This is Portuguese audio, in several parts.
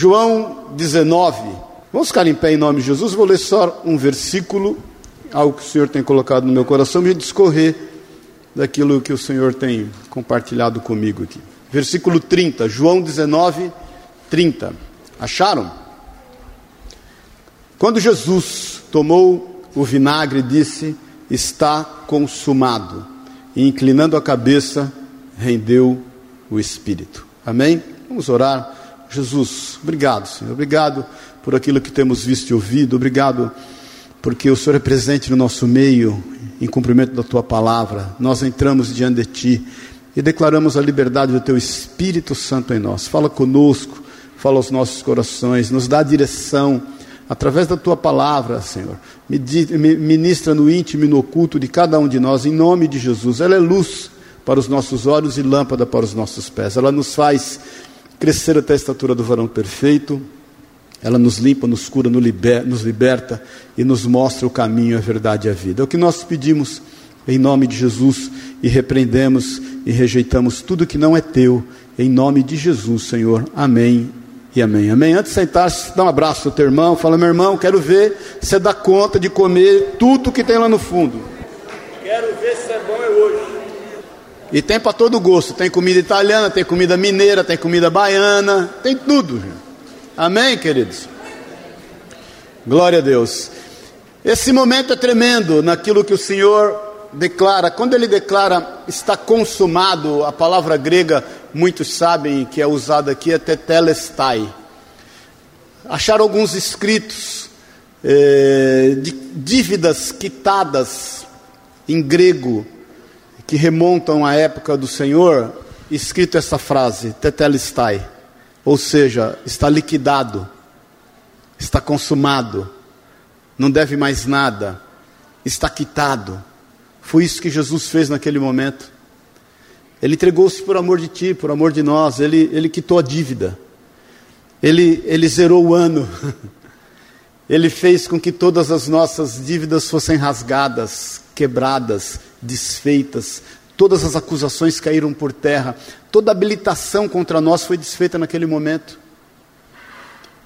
João 19. Vamos ficar em pé em nome de Jesus. Vou ler só um versículo, algo que o Senhor tem colocado no meu coração, e discorrer daquilo que o Senhor tem compartilhado comigo aqui. Versículo 30, João 19, 30. Acharam? Quando Jesus tomou o vinagre, disse: Está consumado. E inclinando a cabeça, rendeu o espírito. Amém? Vamos orar. Jesus, obrigado, Senhor. Obrigado por aquilo que temos visto e ouvido. Obrigado porque o Senhor é presente no nosso meio, em cumprimento da tua palavra. Nós entramos diante de ti e declaramos a liberdade do teu Espírito Santo em nós. Fala conosco, fala aos nossos corações, nos dá direção através da tua palavra, Senhor. Ministra no íntimo e no oculto de cada um de nós, em nome de Jesus. Ela é luz para os nossos olhos e lâmpada para os nossos pés. Ela nos faz crescer até a estatura do varão perfeito. Ela nos limpa, nos cura, nos liberta e nos mostra o caminho, a verdade e a vida. É o que nós pedimos em nome de Jesus e repreendemos e rejeitamos tudo que não é teu, em nome de Jesus, Senhor. Amém e amém. Amém. Antes de sentar-se, dá um abraço ao teu irmão, fala, meu irmão, quero ver você dar conta de comer tudo que tem lá no fundo. Quero ver se é bom é hoje. E tem para todo gosto. Tem comida italiana, tem comida mineira, tem comida baiana, tem tudo. Amém, queridos? Glória a Deus. Esse momento é tremendo naquilo que o Senhor declara. Quando ele declara está consumado, a palavra grega, muitos sabem que é usada aqui, é tetelestai. Acharam alguns escritos eh, de dívidas quitadas em grego que remontam à época do Senhor, escrito essa frase, tetelestai, ou seja, está liquidado, está consumado, não deve mais nada, está quitado. Foi isso que Jesus fez naquele momento. Ele entregou-se por amor de ti, por amor de nós, ele, ele quitou a dívida, ele, ele zerou o ano, ele fez com que todas as nossas dívidas fossem rasgadas, quebradas, desfeitas, todas as acusações caíram por terra, toda habilitação contra nós foi desfeita naquele momento.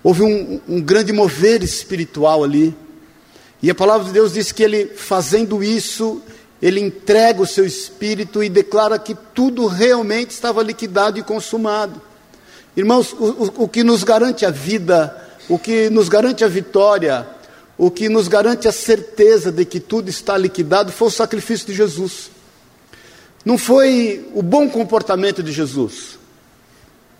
Houve um, um grande mover espiritual ali, e a palavra de Deus diz que ele, fazendo isso, ele entrega o seu espírito e declara que tudo realmente estava liquidado e consumado. Irmãos, o, o, o que nos garante a vida, o que nos garante a vitória, o que nos garante a certeza de que tudo está liquidado foi o sacrifício de Jesus. Não foi o bom comportamento de Jesus.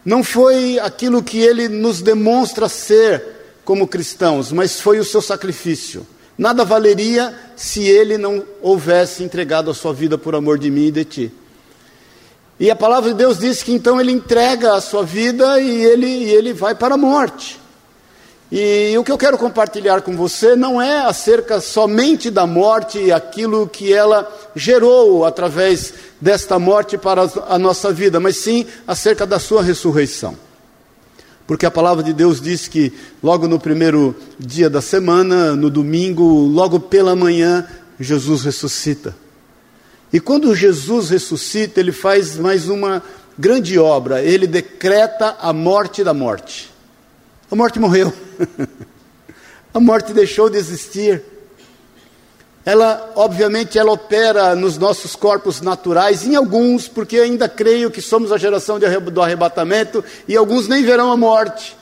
Não foi aquilo que ele nos demonstra ser como cristãos, mas foi o seu sacrifício. Nada valeria se ele não houvesse entregado a sua vida por amor de mim e de ti. E a palavra de Deus diz que então ele entrega a sua vida e ele, e ele vai para a morte. E o que eu quero compartilhar com você não é acerca somente da morte e aquilo que ela gerou através desta morte para a nossa vida, mas sim acerca da sua ressurreição. Porque a palavra de Deus diz que logo no primeiro dia da semana, no domingo, logo pela manhã, Jesus ressuscita. E quando Jesus ressuscita, ele faz mais uma grande obra, ele decreta a morte da morte. A morte morreu. a morte deixou de existir. Ela, obviamente, ela opera nos nossos corpos naturais, em alguns, porque ainda creio que somos a geração do arrebatamento, e alguns nem verão a morte.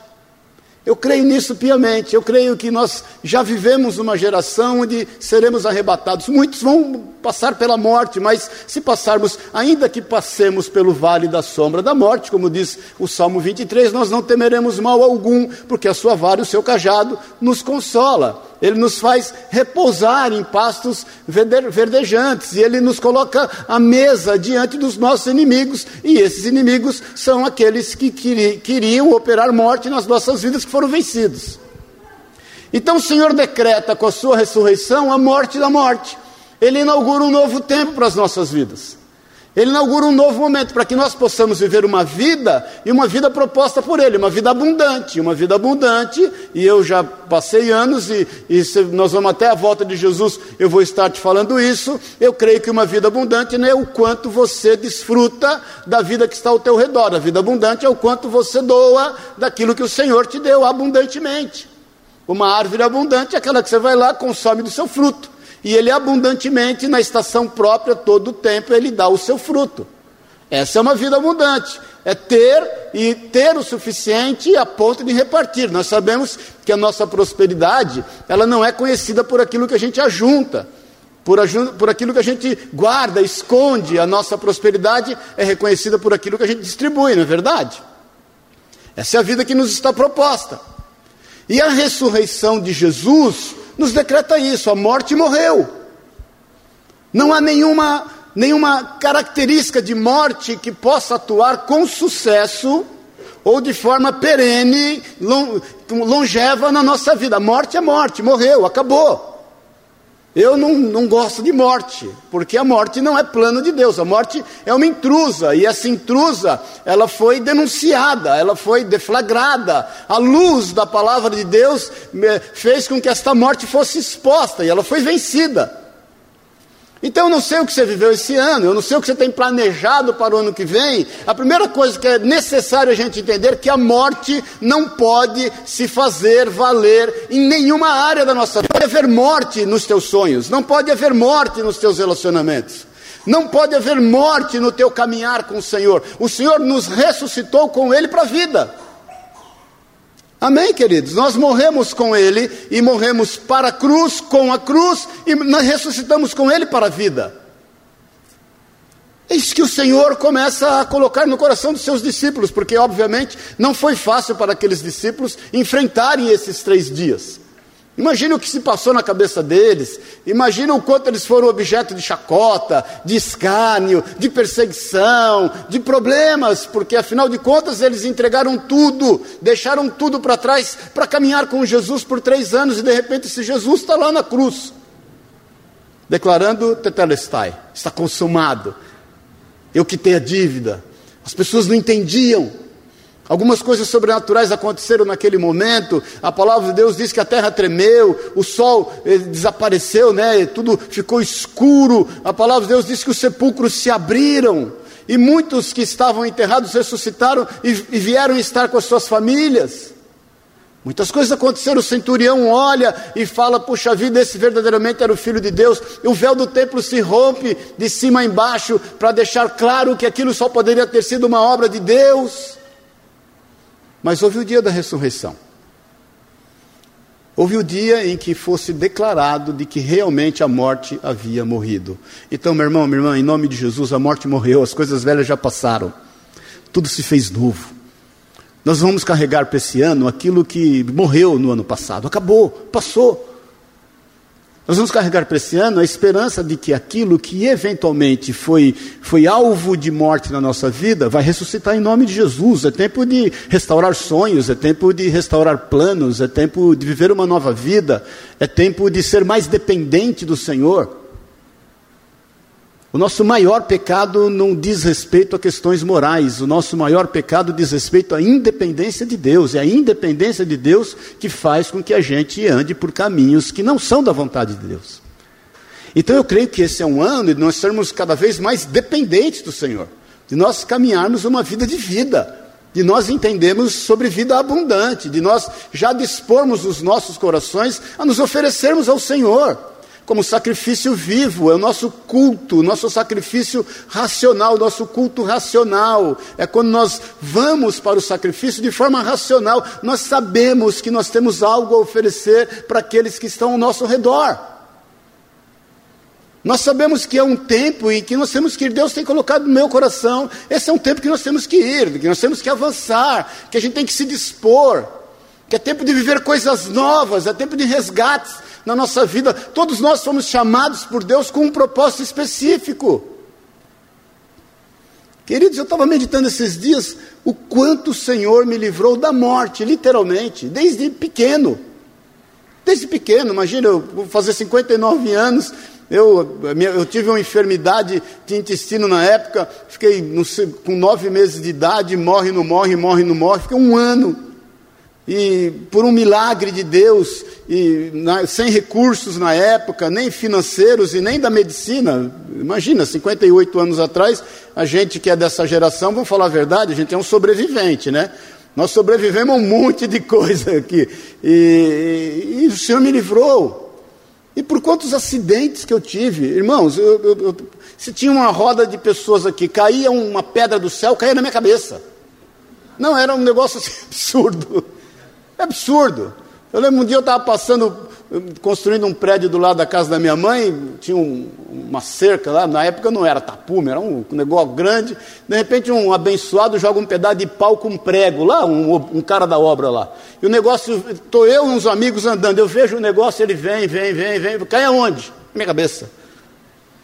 Eu creio nisso piamente. Eu creio que nós já vivemos uma geração onde seremos arrebatados. Muitos vão passar pela morte, mas se passarmos, ainda que passemos pelo vale da sombra da morte, como diz o Salmo 23, nós não temeremos mal algum, porque a sua vara e o seu cajado nos consola. Ele nos faz repousar em pastos verdejantes, e Ele nos coloca à mesa diante dos nossos inimigos, e esses inimigos são aqueles que queriam operar morte nas nossas vidas, que foram vencidos. Então o Senhor decreta com a sua ressurreição a morte da morte. Ele inaugura um novo tempo para as nossas vidas. Ele inaugura um novo momento para que nós possamos viver uma vida e uma vida proposta por Ele, uma vida abundante, uma vida abundante. E eu já passei anos e, e nós vamos até a volta de Jesus, eu vou estar te falando isso. Eu creio que uma vida abundante não é o quanto você desfruta da vida que está ao teu redor. A vida abundante é o quanto você doa daquilo que o Senhor te deu abundantemente. Uma árvore abundante é aquela que você vai lá consome do seu fruto e ele abundantemente, na estação própria, todo o tempo, ele dá o seu fruto. Essa é uma vida abundante. É ter e ter o suficiente a ponto de repartir. Nós sabemos que a nossa prosperidade, ela não é conhecida por aquilo que a gente ajunta, por, por aquilo que a gente guarda, esconde. A nossa prosperidade é reconhecida por aquilo que a gente distribui, não é verdade? Essa é a vida que nos está proposta. E a ressurreição de Jesus nos decreta isso: a morte morreu. Não há nenhuma, nenhuma característica de morte que possa atuar com sucesso ou de forma perene, longeva na nossa vida. A morte é morte, morreu, acabou. Eu não, não gosto de morte, porque a morte não é plano de Deus, a morte é uma intrusa, e essa intrusa, ela foi denunciada, ela foi deflagrada, a luz da palavra de Deus fez com que esta morte fosse exposta, e ela foi vencida. Então eu não sei o que você viveu esse ano, eu não sei o que você tem planejado para o ano que vem. A primeira coisa que é necessário a gente entender é que a morte não pode se fazer valer em nenhuma área da nossa vida. Não pode haver morte nos teus sonhos, não pode haver morte nos teus relacionamentos. Não pode haver morte no teu caminhar com o Senhor. O Senhor nos ressuscitou com Ele para a vida. Amém, queridos? Nós morremos com Ele e morremos para a cruz, com a cruz, e nós ressuscitamos com Ele para a vida. É isso que o Senhor começa a colocar no coração dos seus discípulos, porque obviamente não foi fácil para aqueles discípulos enfrentarem esses três dias. Imagina o que se passou na cabeça deles, imagina o quanto eles foram objeto de chacota, de escárnio, de perseguição, de problemas, porque afinal de contas eles entregaram tudo, deixaram tudo para trás para caminhar com Jesus por três anos e de repente esse Jesus está lá na cruz, declarando tetelestai, está consumado, eu quitei a dívida. As pessoas não entendiam, Algumas coisas sobrenaturais aconteceram naquele momento. A palavra de Deus diz que a terra tremeu, o sol eh, desapareceu, né? Tudo ficou escuro. A palavra de Deus diz que os sepulcros se abriram e muitos que estavam enterrados ressuscitaram e, vieram estar com as suas famílias. Muitas coisas aconteceram. O centurião olha e fala: Puxa vida, esse verdadeiramente era o filho de Deus. E o véu do templo se rompe de cima a embaixo para deixar claro que aquilo só poderia ter sido uma obra de Deus. Mas houve o dia da ressurreição. Houve o dia em que fosse declarado de que realmente a morte havia morrido. Então, meu irmão, minha irmã, em nome de Jesus, a morte morreu, as coisas velhas já passaram, tudo se fez novo. Nós vamos carregar para esse ano aquilo que morreu no ano passado, acabou, passou. Nós vamos carregar para esse ano a esperança de que aquilo que eventualmente foi, foi alvo de morte na nossa vida vai ressuscitar em nome de Jesus. É tempo de restaurar sonhos, é tempo de restaurar planos, é tempo de viver uma nova vida, é tempo de ser mais dependente do Senhor. O nosso maior pecado não diz respeito a questões morais, o nosso maior pecado diz respeito à independência de Deus. É a independência de Deus que faz com que a gente ande por caminhos que não são da vontade de Deus. Então eu creio que esse é um ano de nós sermos cada vez mais dependentes do Senhor, de nós caminharmos uma vida de vida, de nós entendermos sobre vida abundante, de nós já dispormos os nossos corações a nos oferecermos ao Senhor como sacrifício vivo, é o nosso culto, o nosso sacrifício racional, o nosso culto racional. É quando nós vamos para o sacrifício de forma racional, nós sabemos que nós temos algo a oferecer para aqueles que estão ao nosso redor. Nós sabemos que é um tempo em que nós temos que ir, Deus tem colocado no meu coração, esse é um tempo que nós temos que ir, que nós temos que avançar, que a gente tem que se dispor, que é tempo de viver coisas novas, é tempo de resgates, na nossa vida. Todos nós fomos chamados por Deus com um propósito específico. Queridos, eu estava meditando esses dias o quanto o Senhor me livrou da morte, literalmente, desde pequeno. Desde pequeno, imagina, eu vou fazer 59 anos Eu, eu tive uma enfermidade de intestino na época, fiquei com nove meses de idade, morre, não morre, morre, não morre, fiquei um ano. E por um milagre de Deus, e na, sem recursos na época, nem financeiros e nem da medicina, imagina, 58 anos atrás, a gente que é dessa geração, vamos falar a verdade, a gente é um sobrevivente, né? Nós sobrevivemos a um monte de coisa aqui. E, e, e, o Senhor me livrou. E por quantos acidentes que eu tive, irmãos, eu, eu, eu, se tinha uma roda de pessoas aqui, caía uma pedra do céu, caía na minha cabeça. Não, era um negócio assim, absurdo. É absurdo. Eu lembro um dia eu estava passando, construindo um prédio do lado da casa da minha mãe, tinha um, uma cerca lá, na época não era tapume, era um negócio grande. De repente um abençoado joga um pedaço de pau com prego lá, um, um cara da obra lá. E o negócio, estou eu e uns amigos andando, eu vejo o negócio, ele vem, vem, vem, vem, cai aonde? Na minha cabeça.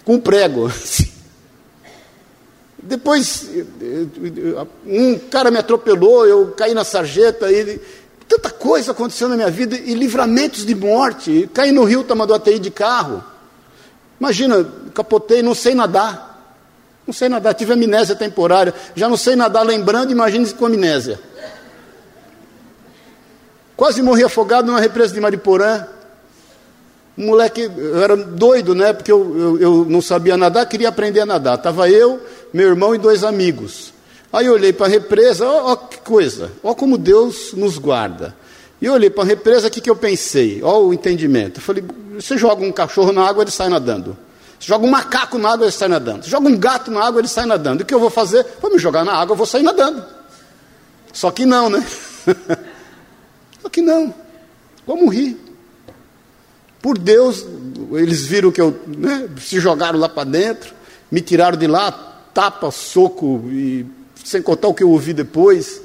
Com prego. Depois, um cara me atropelou, eu caí na sarjeta, e Tanta coisa aconteceu na minha vida e livramentos de morte. Caí no rio, tomando ATI de carro. Imagina, capotei, não sei nadar. Não sei nadar, tive amnésia temporária. Já não sei nadar lembrando, imagine com amnésia. Quase morri afogado numa represa de Mariporã. Um moleque, eu era doido, né? Porque eu, eu, eu não sabia nadar, queria aprender a nadar. Estava eu, meu irmão e dois amigos. Aí eu olhei para a represa, ó, ó, que coisa, ó como Deus nos guarda. E eu olhei para a represa, o que, que eu pensei? Ó o entendimento. Eu falei, você joga um cachorro na água, ele sai nadando. Você joga um macaco na água, ele sai nadando. Você joga um gato na água, ele sai nadando. E o que eu vou fazer? Vou me jogar na água, eu vou sair nadando. Só que não, né? Só que não. Vou morrer. Por Deus, eles viram que eu né, se jogaram lá para dentro, me tiraram de lá, tapa, soco e sem contar o que eu ouvi depois.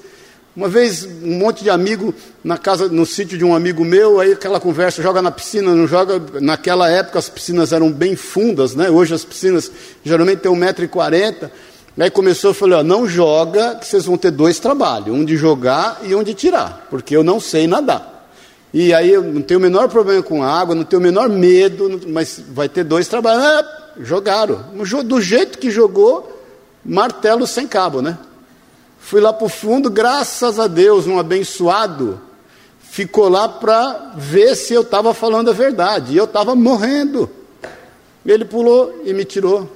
Uma vez, um monte de amigo na casa, no sítio de um amigo meu, aí aquela conversa, joga na piscina, não joga. Naquela época as piscinas eram bem fundas, né? Hoje as piscinas geralmente têm 1,40m. Aí começou, eu falei, ó, não joga, que vocês vão ter dois trabalhos, um de jogar e um de tirar, porque eu não sei nadar. E aí eu não tenho o menor problema com água, não tenho o menor medo, mas vai ter dois trabalhos. Ah, jogaram. Do jeito que jogou, martelo sem cabo, né? Fui lá para o fundo, graças a Deus, um abençoado ficou lá para ver se eu estava falando a verdade. E eu estava morrendo. Ele pulou e me tirou.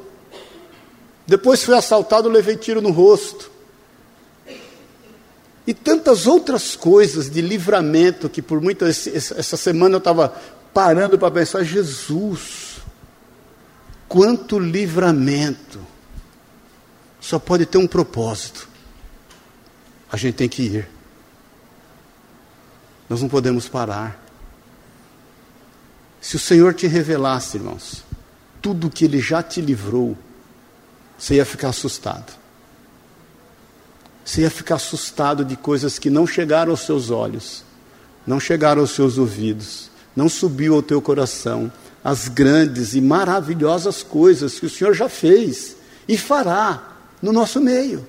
Depois fui assaltado, levei tiro no rosto. E tantas outras coisas de livramento que por muitas essa semana eu estava parando para pensar, Jesus, quanto livramento só pode ter um propósito. A gente tem que ir. Nós não podemos parar. Se o Senhor te revelasse, irmãos, tudo que Ele já te livrou, você ia ficar assustado. Você ia ficar assustado de coisas que não chegaram aos seus olhos, não chegaram aos seus ouvidos, não subiu ao teu coração, as grandes e maravilhosas coisas que o Senhor já fez e fará no nosso meio.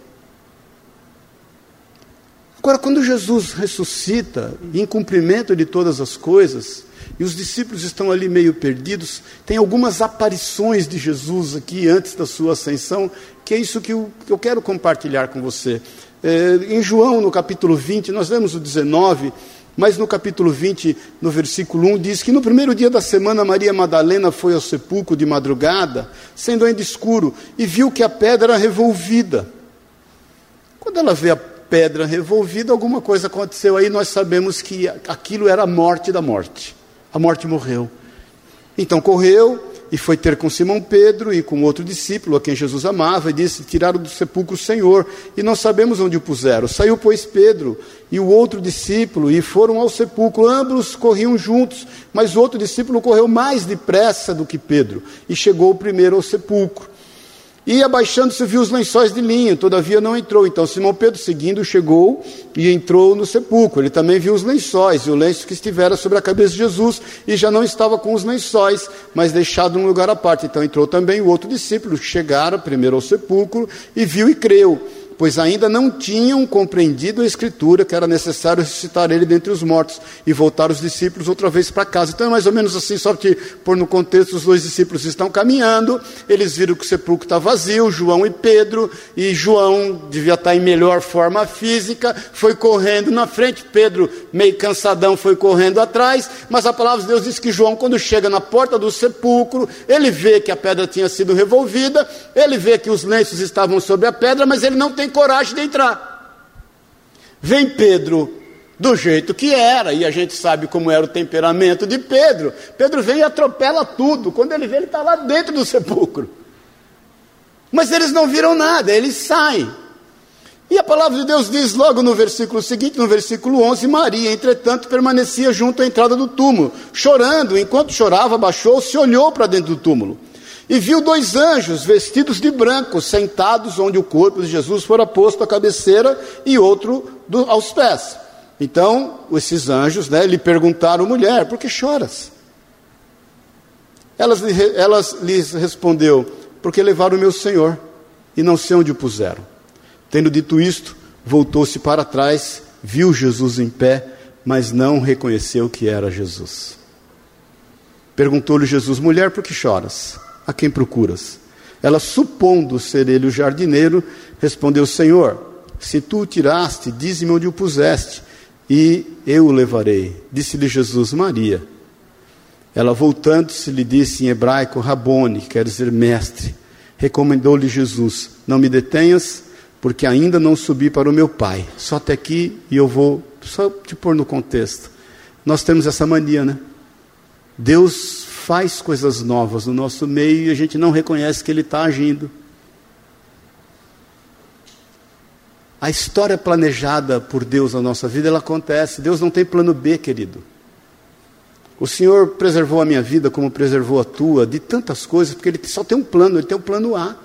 Agora, quando Jesus ressuscita, em cumprimento de todas as coisas, e os discípulos estão ali meio perdidos, tem algumas aparições de Jesus aqui antes da sua ascensão, que é isso que eu, que eu quero compartilhar com você. É, em João, no capítulo 20, nós vemos o 19, mas no capítulo 20, no versículo 1, diz que no primeiro dia da semana Maria Madalena foi ao sepulcro de madrugada, sendo ainda escuro, e viu que a pedra era revolvida. Quando ela vê a pedra revolvida, alguma coisa aconteceu aí, nós sabemos que aquilo era a morte da morte. A morte morreu. Então correu, e foi ter com Simão Pedro e com outro discípulo, a quem Jesus amava, e disse: Tiraram do sepulcro o Senhor, e não sabemos onde o puseram. Saiu, pois, Pedro e o outro discípulo, e foram ao sepulcro. Ambos corriam juntos, mas o outro discípulo correu mais depressa do que Pedro, e chegou primeiro ao sepulcro. E abaixando-se viu os lençóis de linho, todavia não entrou. Então Simão Pedro, seguindo, chegou e entrou no sepulcro. Ele também viu os lençóis, e o lenço que estivera sobre a cabeça de Jesus, e já não estava com os lençóis, mas deixado num lugar à parte. Então entrou também o outro discípulo, que chegara primeiro ao sepulcro, e viu e creu pois ainda não tinham compreendido a Escritura que era necessário ressuscitar ele dentre os mortos e voltar os discípulos outra vez para casa. Então é mais ou menos assim, só te pôr no contexto: os dois discípulos estão caminhando, eles viram que o sepulcro está vazio, João e Pedro, e João devia estar em melhor forma física, foi correndo na frente, Pedro, meio cansadão, foi correndo atrás, mas a palavra de Deus diz que João, quando chega na porta do sepulcro, ele vê que a pedra tinha sido revolvida, ele vê que os lenços estavam sobre a pedra, mas ele não tem coragem de entrar. Vem Pedro do jeito que era, e a gente sabe como era o temperamento de Pedro. Pedro vem e atropela tudo. Quando ele vê, ele está lá dentro do sepulcro. Mas eles não viram nada, eles saem. E a palavra de Deus diz logo no versículo seguinte, no versículo 11: Maria, entretanto, permanecia junto à entrada do túmulo, chorando. Enquanto chorava, baixou-se e olhou para dentro do túmulo. E viu dois anjos vestidos de branco, sentados onde o corpo de Jesus fora posto à cabeceira e outro do, aos pés. Então, esses anjos né, lhe perguntaram, mulher, por que choras? Elas, elas lhes respondeu, porque levaram o meu Senhor e não sei onde o puseram. Tendo dito isto, voltou-se para trás, viu Jesus em pé, mas não reconheceu que era Jesus. Perguntou-lhe Jesus, mulher, por que choras? A quem procuras? Ela, supondo ser ele o jardineiro, respondeu: Senhor, se tu o tiraste, dize-me onde o puseste, e eu o levarei. Disse-lhe Jesus: Maria. Ela, voltando-se, lhe disse em hebraico: Rabone, que quer dizer mestre. Recomendou-lhe Jesus: Não me detenhas, porque ainda não subi para o meu Pai. Só até aqui e eu vou só te pôr no contexto. Nós temos essa mania, né? Deus faz coisas novas no nosso meio e a gente não reconhece que Ele está agindo. A história planejada por Deus na nossa vida, ela acontece. Deus não tem plano B, querido. O Senhor preservou a minha vida como preservou a tua, de tantas coisas, porque Ele só tem um plano, Ele tem o um plano A.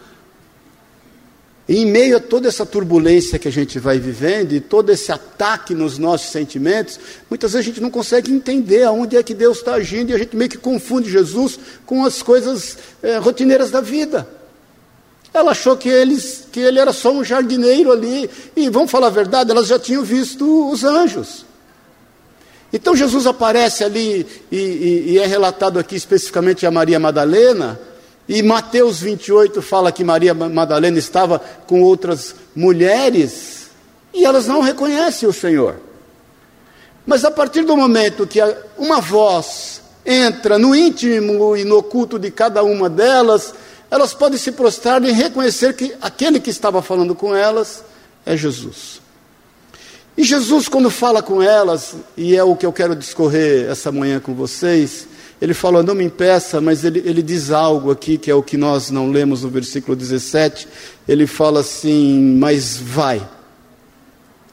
Em meio a toda essa turbulência que a gente vai vivendo e todo esse ataque nos nossos sentimentos, muitas vezes a gente não consegue entender aonde é que Deus está agindo e a gente meio que confunde Jesus com as coisas é, rotineiras da vida. Ela achou que, eles, que ele era só um jardineiro ali, e vamos falar a verdade, elas já tinham visto os anjos. Então Jesus aparece ali, e, e, e é relatado aqui especificamente a Maria Madalena, e Mateus 28 fala que Maria Madalena estava com outras mulheres e elas não reconhecem o Senhor. Mas a partir do momento que uma voz entra no íntimo e no oculto de cada uma delas, elas podem se prostrar e reconhecer que aquele que estava falando com elas é Jesus. E Jesus, quando fala com elas, e é o que eu quero discorrer essa manhã com vocês, ele fala, não me impeça, mas ele, ele diz algo aqui que é o que nós não lemos no versículo 17. Ele fala assim: Mas vai,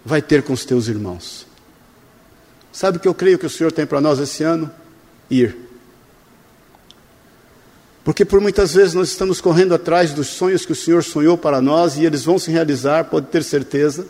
vai ter com os teus irmãos. Sabe o que eu creio que o Senhor tem para nós esse ano? Ir. Porque por muitas vezes nós estamos correndo atrás dos sonhos que o Senhor sonhou para nós e eles vão se realizar, pode ter certeza.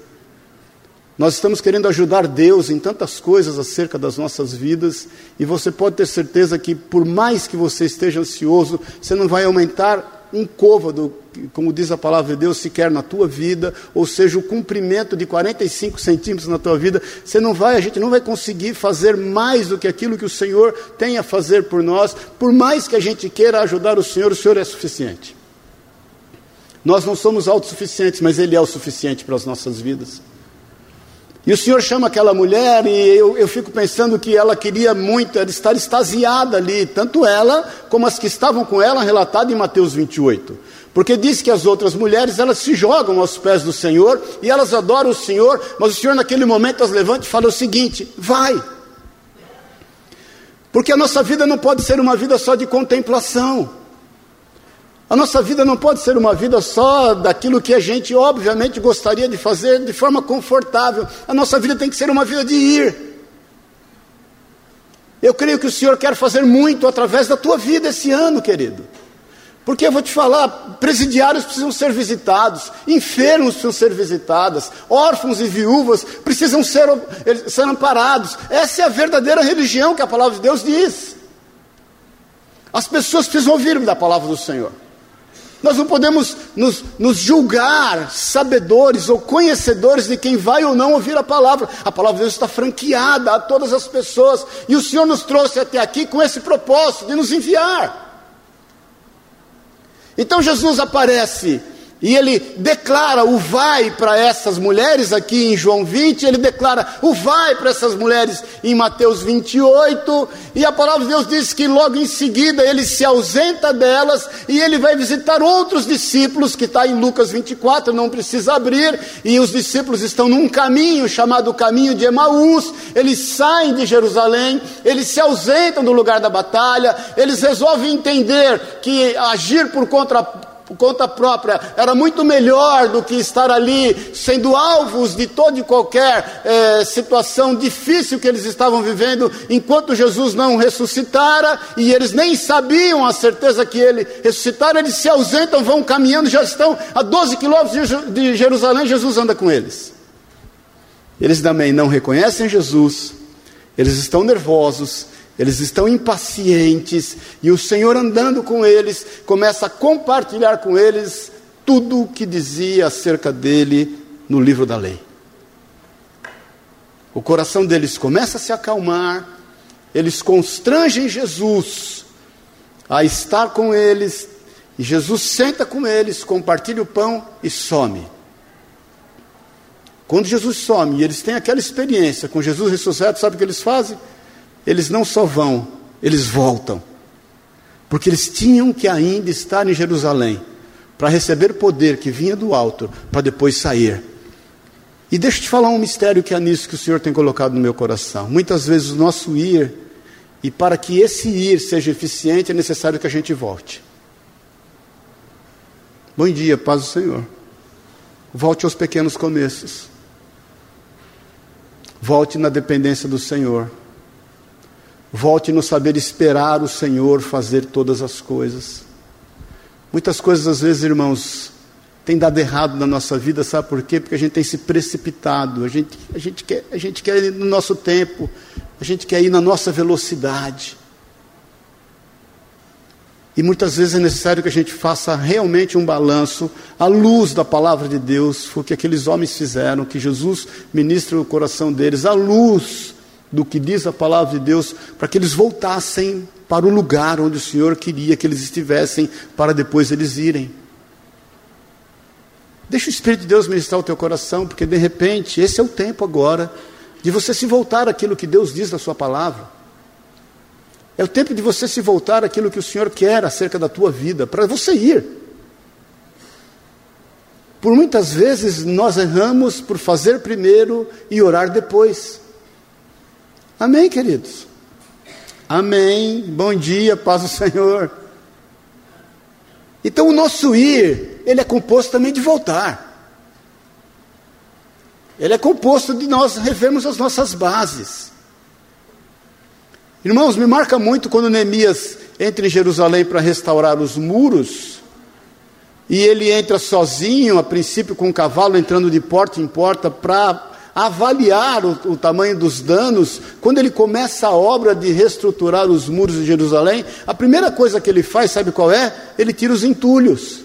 Nós estamos querendo ajudar Deus em tantas coisas acerca das nossas vidas, e você pode ter certeza que, por mais que você esteja ansioso, você não vai aumentar um côvado, como diz a palavra de Deus, sequer na tua vida, ou seja, o comprimento de 45 centímetros na tua vida, você não vai, a gente não vai conseguir fazer mais do que aquilo que o Senhor tem a fazer por nós, por mais que a gente queira ajudar o Senhor, o Senhor é suficiente. Nós não somos autossuficientes, mas Ele é o suficiente para as nossas vidas. E o Senhor chama aquela mulher e eu, eu fico pensando que ela queria muito ela estar extasiada ali, tanto ela como as que estavam com ela, relatado em Mateus 28. Porque diz que as outras mulheres, elas se jogam aos pés do Senhor e elas adoram o Senhor, mas o Senhor naquele momento as levanta e fala o seguinte: vai. Porque a nossa vida não pode ser uma vida só de contemplação. A nossa vida não pode ser uma vida só daquilo que a gente, obviamente, gostaria de fazer de forma confortável. A nossa vida tem que ser uma vida de ir. Eu creio que o Senhor quer fazer muito através da tua vida esse ano, querido. Porque eu vou te falar, presidiários precisam ser visitados, enfermos precisam ser visitados, órfãos e viúvas precisam ser, ser amparados. Essa é a verdadeira religião que a palavra de Deus diz. As pessoas precisam ouvir da palavra do Senhor. Nós não podemos nos, nos, julgar sabedores ou conhecedores de quem vai ou não ouvir a palavra. A palavra de Deus está franqueada a todas as pessoas. E o Senhor nos trouxe até aqui com esse propósito de nos enviar. Então Jesus aparece e ele declara o vai para essas mulheres aqui em João 20, ele declara o vai para essas mulheres em Mateus 28, e a palavra de Deus diz que logo em seguida ele se ausenta delas e ele vai visitar outros discípulos, que está em Lucas 24, não precisa abrir, e os discípulos estão num caminho chamado caminho de Emaús, eles saem de Jerusalém, eles se ausentam do lugar da batalha, eles resolvem entender que agir por conta por conta própria, era muito melhor do que estar ali sendo alvos de toda e qualquer é, situação difícil que eles estavam vivendo, enquanto Jesus não ressuscitara, e eles nem sabiam a certeza que ele ressuscitara, eles se ausentam, vão caminhando, já estão a 12 quilômetros de Jerusalém, Jesus anda com eles. Eles também não reconhecem Jesus, eles estão nervosos, eles estão impacientes e o Senhor andando com eles começa a compartilhar com eles tudo o que dizia acerca dele no livro da lei. O coração deles começa a se acalmar, eles constrangem Jesus a estar com eles, e Jesus senta com eles, compartilha o pão e some. Quando Jesus some e eles têm aquela experiência com Jesus ressuscitado, sabe o que eles fazem? Eles não só vão, eles voltam. Porque eles tinham que ainda estar em Jerusalém para receber poder que vinha do alto, para depois sair. E deixa eu te falar um mistério que é nisso que o Senhor tem colocado no meu coração. Muitas vezes o nosso ir, e para que esse ir seja eficiente, é necessário que a gente volte. Bom dia, paz do Senhor. Volte aos pequenos começos. Volte na dependência do Senhor. Volte no saber esperar o Senhor fazer todas as coisas. Muitas coisas, às vezes, irmãos, tem dado errado na nossa vida, sabe por quê? Porque a gente tem se precipitado, a gente, a gente, quer, a gente quer ir no nosso tempo, a gente quer ir na nossa velocidade. E muitas vezes é necessário que a gente faça realmente um balanço à luz da palavra de Deus, foi o que aqueles homens fizeram, que Jesus ministra o coração deles, à luz do que diz a palavra de Deus, para que eles voltassem para o lugar onde o Senhor queria que eles estivessem, para depois eles irem. Deixa o Espírito de Deus ministrar o teu coração, porque de repente esse é o tempo agora de você se voltar àquilo que Deus diz na Sua palavra. É o tempo de você se voltar àquilo que o Senhor quer acerca da tua vida, para você ir. Por muitas vezes nós erramos por fazer primeiro e orar depois. Amém, queridos? Amém. Bom dia, paz do Senhor. Então o nosso ir, ele é composto também de voltar. Ele é composto de nós revermos as nossas bases. Irmãos, me marca muito quando Neemias entra em Jerusalém para restaurar os muros, e ele entra sozinho, a princípio com um cavalo entrando de porta em porta para avaliar o, o, tamanho dos danos, quando ele começa a obra de reestruturar os muros de Jerusalém, a primeira coisa que ele faz, sabe qual é? Ele tira os entulhos.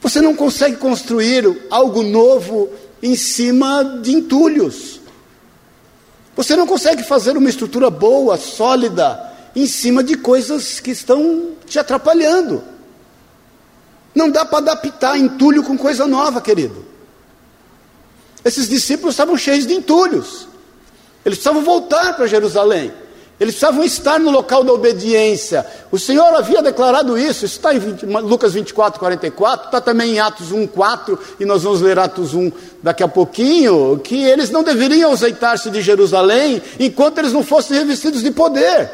Você não consegue construir algo novo em cima de entulhos. Você não consegue fazer uma estrutura boa, sólida, em cima de coisas que estão te atrapalhando. Não dá para adaptar entulho com coisa nova, querido. Esses discípulos estavam cheios de entulhos. Eles precisavam voltar para Jerusalém. Eles precisavam estar no local da obediência. O Senhor havia declarado isso. Isso está em 20, Lucas 24, 44. Está também em Atos 1, 4. E nós vamos ler Atos 1 daqui a pouquinho. Que eles não deveriam ausentar-se de Jerusalém enquanto eles não fossem revestidos de poder.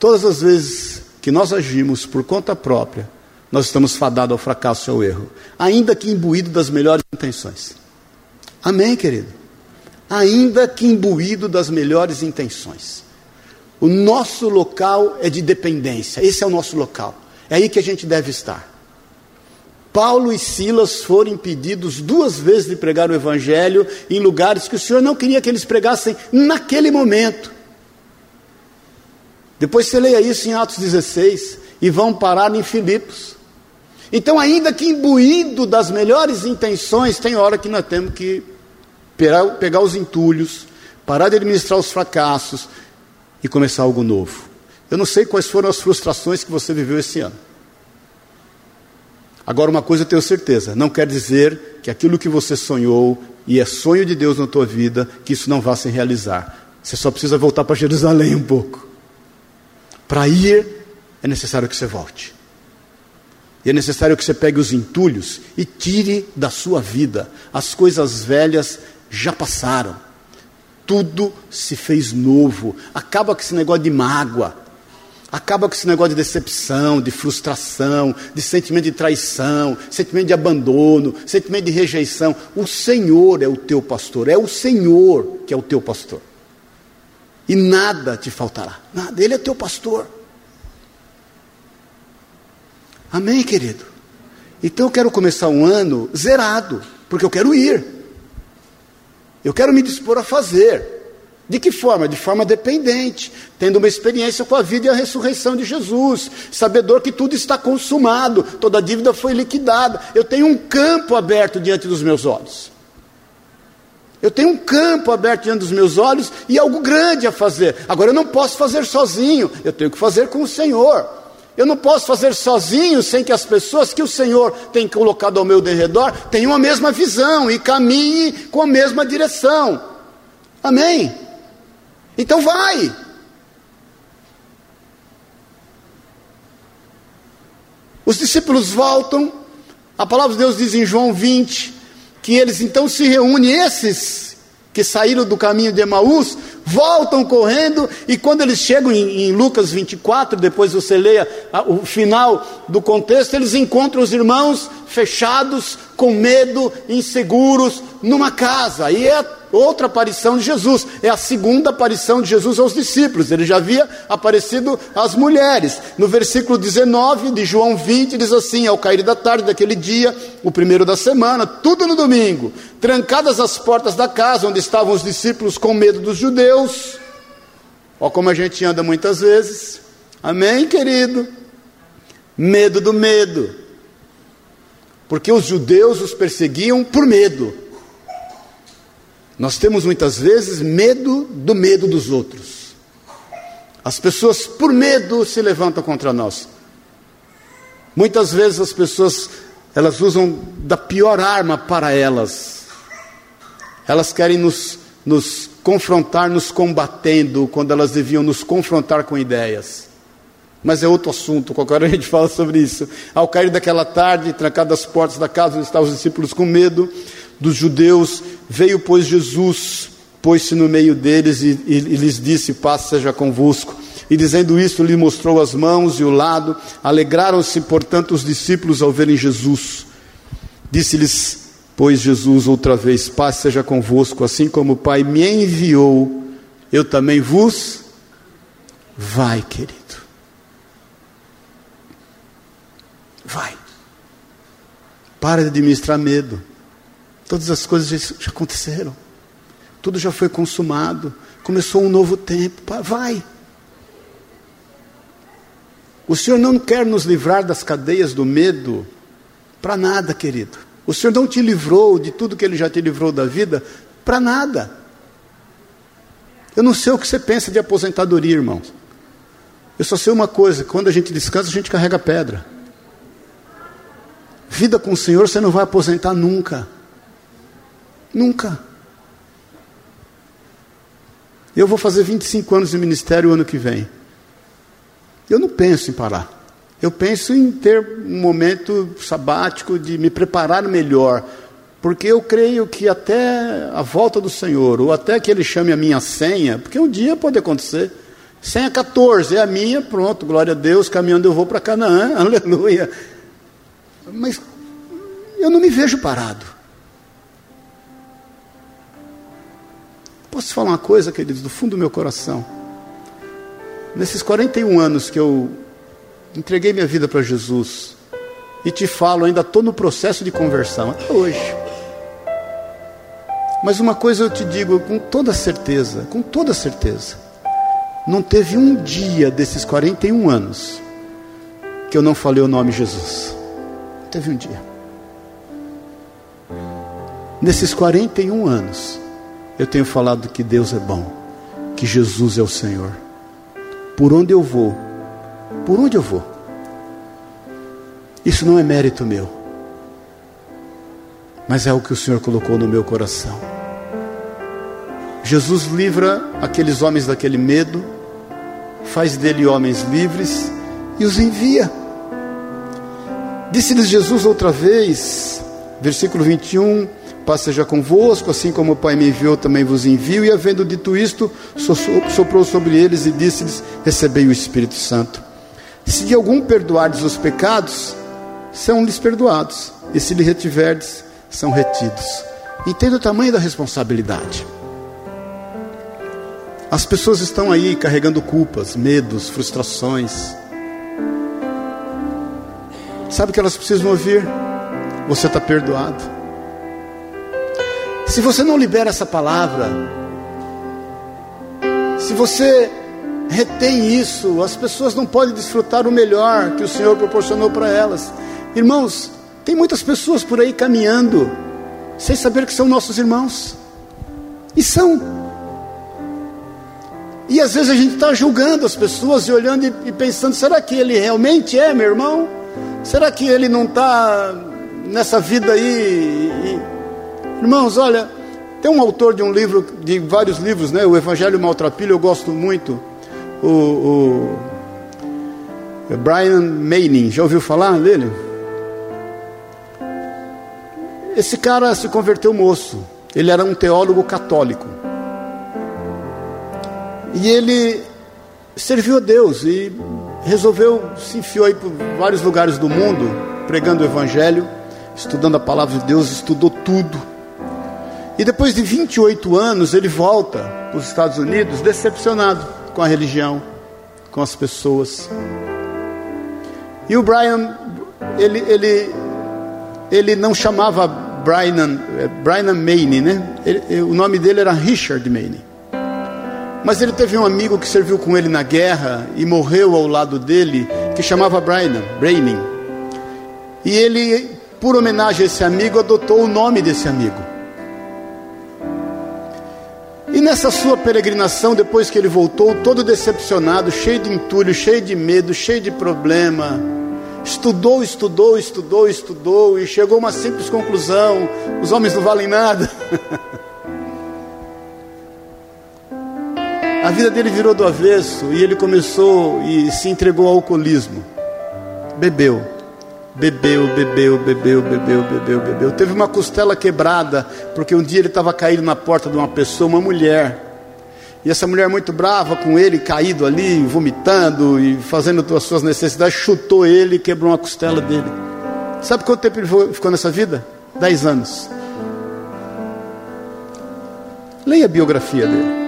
Todas as vezes que nós agimos por conta própria, nós estamos fadados ao fracasso e ao erro, ainda que imbuído das melhores intenções. Amém, querido? Ainda que imbuído das melhores intenções. O nosso local é de dependência, esse é o nosso local, é aí que a gente deve estar. Paulo e Silas foram impedidos duas vezes de pregar o Evangelho em lugares que o Senhor não queria que eles pregassem naquele momento. Depois você leia isso em Atos 16. e vão parar em Filipos. Então, ainda que imbuído das melhores intenções, tem hora que nós temos que pegar os entulhos, parar de administrar os fracassos e começar algo novo. Eu não sei quais foram as frustrações que você viveu esse ano. Agora, uma coisa eu tenho certeza: não quer dizer que aquilo que você sonhou e é sonho de Deus na tua vida, que isso não vá se realizar. Você só precisa voltar para Jerusalém um pouco. Para ir, é necessário que você volte. E é necessário que você pegue os entulhos e tire da sua vida. As coisas velhas já passaram. Tudo se fez novo. Acaba com esse negócio de mágoa. Acaba com esse negócio de decepção, de frustração, de sentimento de traição, sentimento de abandono, sentimento de rejeição. O Senhor é o teu pastor, é o Senhor que é o teu pastor. E nada te faltará, nada, Ele é teu pastor. Amém, querido? Então eu quero começar um ano zerado, porque eu quero ir. Eu quero me dispor a fazer. De que forma? De forma dependente, tendo uma experiência com a vida e a ressurreição de Jesus, sabedor que tudo está consumado, toda dívida foi liquidada. Eu tenho um campo aberto diante dos meus olhos. Eu tenho um campo aberto diante dos meus olhos e algo grande a fazer. Agora eu não posso fazer sozinho, eu tenho que fazer com o Senhor. Eu não posso fazer sozinho sem que as pessoas que o Senhor tem colocado ao meu derredor tenham a mesma visão e caminhem com a mesma direção. Amém? Então vai. Os discípulos voltam, a palavra de Deus diz em João 20 que eles então se reúnem, esses que saíram do caminho de Emaús, voltam correndo, e quando eles chegam em, em Lucas 24, depois você leia o final do contexto, eles encontram os irmãos fechados, com medo, inseguros, numa casa, e é outra aparição de Jesus, é a segunda aparição de Jesus aos discípulos, ele já havia aparecido às mulheres. No versículo 19 de João 20 diz assim: Ao cair da tarde daquele dia, o primeiro da semana, tudo no domingo, trancadas as portas da casa onde estavam os discípulos com medo dos judeus, ó, como a gente anda muitas vezes, amém, querido? Medo do medo, porque os judeus os perseguiam por medo. Nós temos muitas vezes medo do medo dos outros. As pessoas, por medo, se levantam contra nós. Muitas vezes as pessoas, elas usam da pior arma para elas. Elas querem nos, nos confrontar, nos combatendo, quando elas deviam nos confrontar com ideias. Mas é outro assunto, qualquer hora a gente fala sobre isso. Ao cair daquela tarde, trancadas as portas da casa onde estavam os discípulos com medo, dos judeus, veio, pois, Jesus, pôs-se no meio deles e, e, e lhes disse: Paz seja convosco. E dizendo isto, lhe mostrou as mãos e o lado. Alegraram-se, portanto, os discípulos ao verem Jesus. Disse-lhes, pois, Jesus outra vez: Paz seja convosco, assim como o Pai me enviou, eu também vos. Vai, querido. Vai. Para de administrar medo. Todas as coisas já, aconteceram. Tudo já foi consumado. Começou um novo tempo. Vai. O Senhor não quer nos livrar das cadeias do medo para nada, querido. O Senhor não te livrou de tudo que Ele já te livrou da vida para nada. Eu não sei o que você pensa de aposentadoria, irmãos. Eu só sei uma coisa: quando a gente descansa, a gente carrega pedra. Vida com o Senhor você não vai aposentar nunca. Nunca. Eu vou fazer 25 anos de ministério o ano que vem. Eu não penso em parar. Eu penso em ter um momento sabático de me preparar melhor. Porque eu creio que até a volta do Senhor, ou até que Ele chame a minha senha, porque um dia pode acontecer. Senha 14 é a minha, pronto, glória a Deus, caminhando eu vou para Canaã, aleluia. Mas eu não me vejo parado. Posso falar uma coisa, queridos, do fundo do meu coração? Nesses 41 anos que eu entreguei minha vida para Jesus, e te falo, ainda estou no processo de conversão, até hoje. Mas uma coisa eu te digo com toda certeza, com toda certeza. Não teve um dia desses 41 anos que eu não falei o nome Jesus. Teve um dia. Nesses 41 anos, eu tenho falado que Deus é bom, que Jesus é o Senhor. Por onde eu vou, por onde eu vou, isso não é mérito meu, mas é o que o Senhor colocou no meu coração. Jesus livra aqueles homens daquele medo, faz dele homens livres e os envia. Disse-lhes Jesus outra vez, versículo 21, paz seja convosco, assim como o Pai me enviou, também vos envio. E havendo dito isto, soprou sobre eles e disse-lhes: Recebei o Espírito Santo. Se de algum perdoardes os pecados, são-lhes perdoados, e se lhe retiverdes, são retidos. Entenda o tamanho da responsabilidade. As pessoas estão aí carregando culpas, medos, frustrações. Sabe o que elas precisam ouvir? Você está perdoado. Se você não libera essa palavra, se você retém isso, as pessoas não podem desfrutar o melhor que o Senhor proporcionou para elas. Irmãos, tem muitas pessoas por aí caminhando, sem saber que são nossos irmãos, e são. E às vezes a gente está julgando as pessoas e olhando e, e pensando: será que ele realmente é meu irmão? Será que ele não está nessa vida aí? E, Irmãos, olha, tem um autor de um livro, de vários livros, né? O Evangelho Maltrapilho, eu gosto muito. O, o Brian Manning, já ouviu falar dele? Esse cara se converteu moço. Ele era um teólogo católico. E ele serviu a Deus e resolveu se enfiou aí por vários lugares do mundo, pregando o evangelho, estudando a palavra de Deus, estudou tudo e depois de 28 anos, ele volta para os Estados Unidos decepcionado com a religião, com as pessoas. E o Brian, ele, ele, ele não chamava Brian, é, Brian Mayne, né? Ele, o nome dele era Richard Mayne. Mas ele teve um amigo que serviu com ele na guerra e morreu ao lado dele, que chamava Brian, Braining. E ele, por homenagem a esse amigo, adotou o nome desse amigo. E nessa sua peregrinação, depois que ele voltou, todo decepcionado, cheio de entulho, cheio de medo, cheio de problema, estudou, estudou, estudou, estudou e chegou a uma simples conclusão: os homens não valem nada. a vida dele virou do avesso e ele começou e se entregou ao alcoolismo. Bebeu Bebeu, bebeu, bebeu, bebeu, bebeu, bebeu. Teve uma costela quebrada, porque um dia ele estava caído na porta de uma pessoa, uma mulher. E essa mulher muito brava com ele, caído ali, vomitando e fazendo as suas necessidades, chutou ele e quebrou uma costela dele. Sabe quanto tempo ele ficou nessa vida? Dez anos. Leia a biografia dele.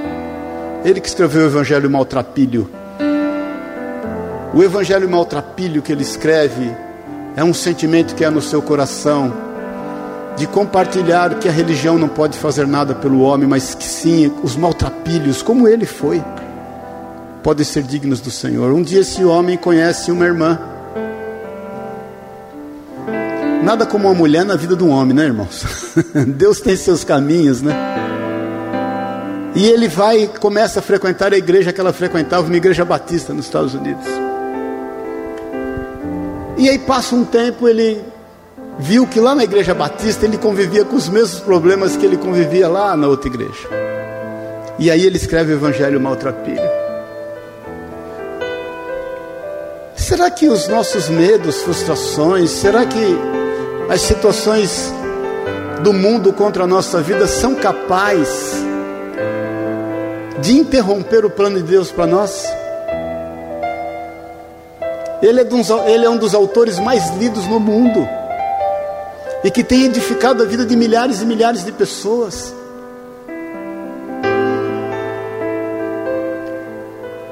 Ele que escreveu o Evangelho Maltrapilho. O Evangelho Maltrapilho que ele escreve é um sentimento que é no seu coração de compartilhar que a religião não pode fazer nada pelo homem, mas que sim, os maltrapilhos, como ele foi, podem ser dignos do Senhor. Um dia esse homem conhece uma irmã. Nada como uma mulher na vida de um homem, né, irmãos? Deus tem seus caminhos, né? E ele vai começa a frequentar a igreja que ela frequentava, uma igreja batista nos Estados Unidos. E aí passa um tempo, ele viu que lá na igreja batista ele convivia com os mesmos problemas que ele convivia lá na outra igreja. E aí ele escreve o Evangelho Maltrapilho. Será que os nossos medos, frustrações, será que as situações do mundo contra a nossa vida são capazes de interromper o plano de Deus para nós? Ele é, dos, ele é um dos autores mais lidos no mundo e que tem edificado a vida de milhares e milhares de pessoas.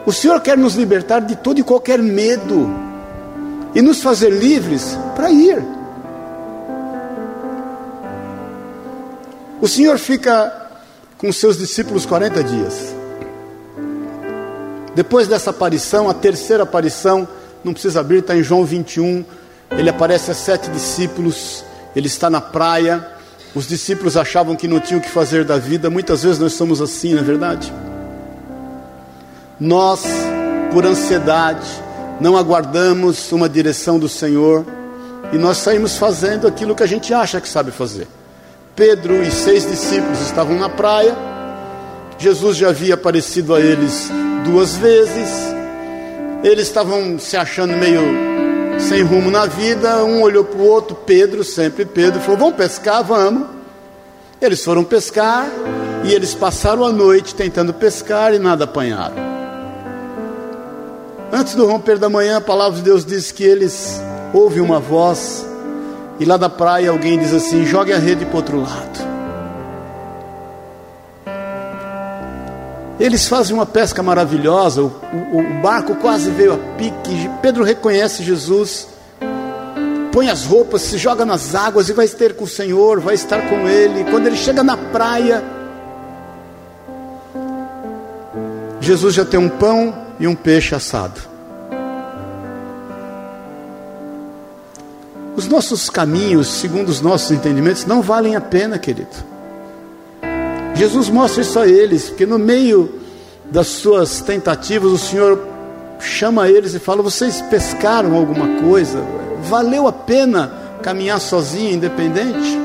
O Senhor quer nos libertar de todo e qualquer medo e nos fazer livres para ir. O Senhor fica com seus discípulos 40 dias. Depois dessa aparição, a terceira aparição, não precisa abrir, está em João 21. Ele aparece a sete discípulos, ele está na praia. Os discípulos achavam que não tinham o que fazer da vida. Muitas vezes nós somos assim, não é verdade? Nós, por ansiedade, não aguardamos uma direção do Senhor e nós saímos fazendo aquilo que a gente acha que sabe fazer. Pedro e seis discípulos estavam na praia, Jesus já havia aparecido a eles duas vezes, eles estavam se achando meio sem rumo na vida, um olhou para o outro, Pedro, sempre Pedro, falou: Vamos pescar? Vamos. Eles foram pescar e eles passaram a noite tentando pescar e nada apanharam. Antes do romper da manhã, a palavra de Deus diz que eles ouvem uma voz e lá da praia alguém diz assim: jogue a rede para outro lado. Eles fazem uma pesca maravilhosa, o, o, o, barco quase veio a pique. Pedro reconhece Jesus, põe as roupas, se joga nas águas e vai ter com o Senhor, vai estar com Ele. Quando ele chega na praia, Jesus já tem um pão e um peixe assado. Os nossos caminhos, segundo os nossos entendimentos, não valem a pena, querido. Jesus mostra isso a eles, porque no meio das suas tentativas, o Senhor chama eles e fala: Vocês pescaram alguma coisa? Valeu a pena caminhar sozinho, independente?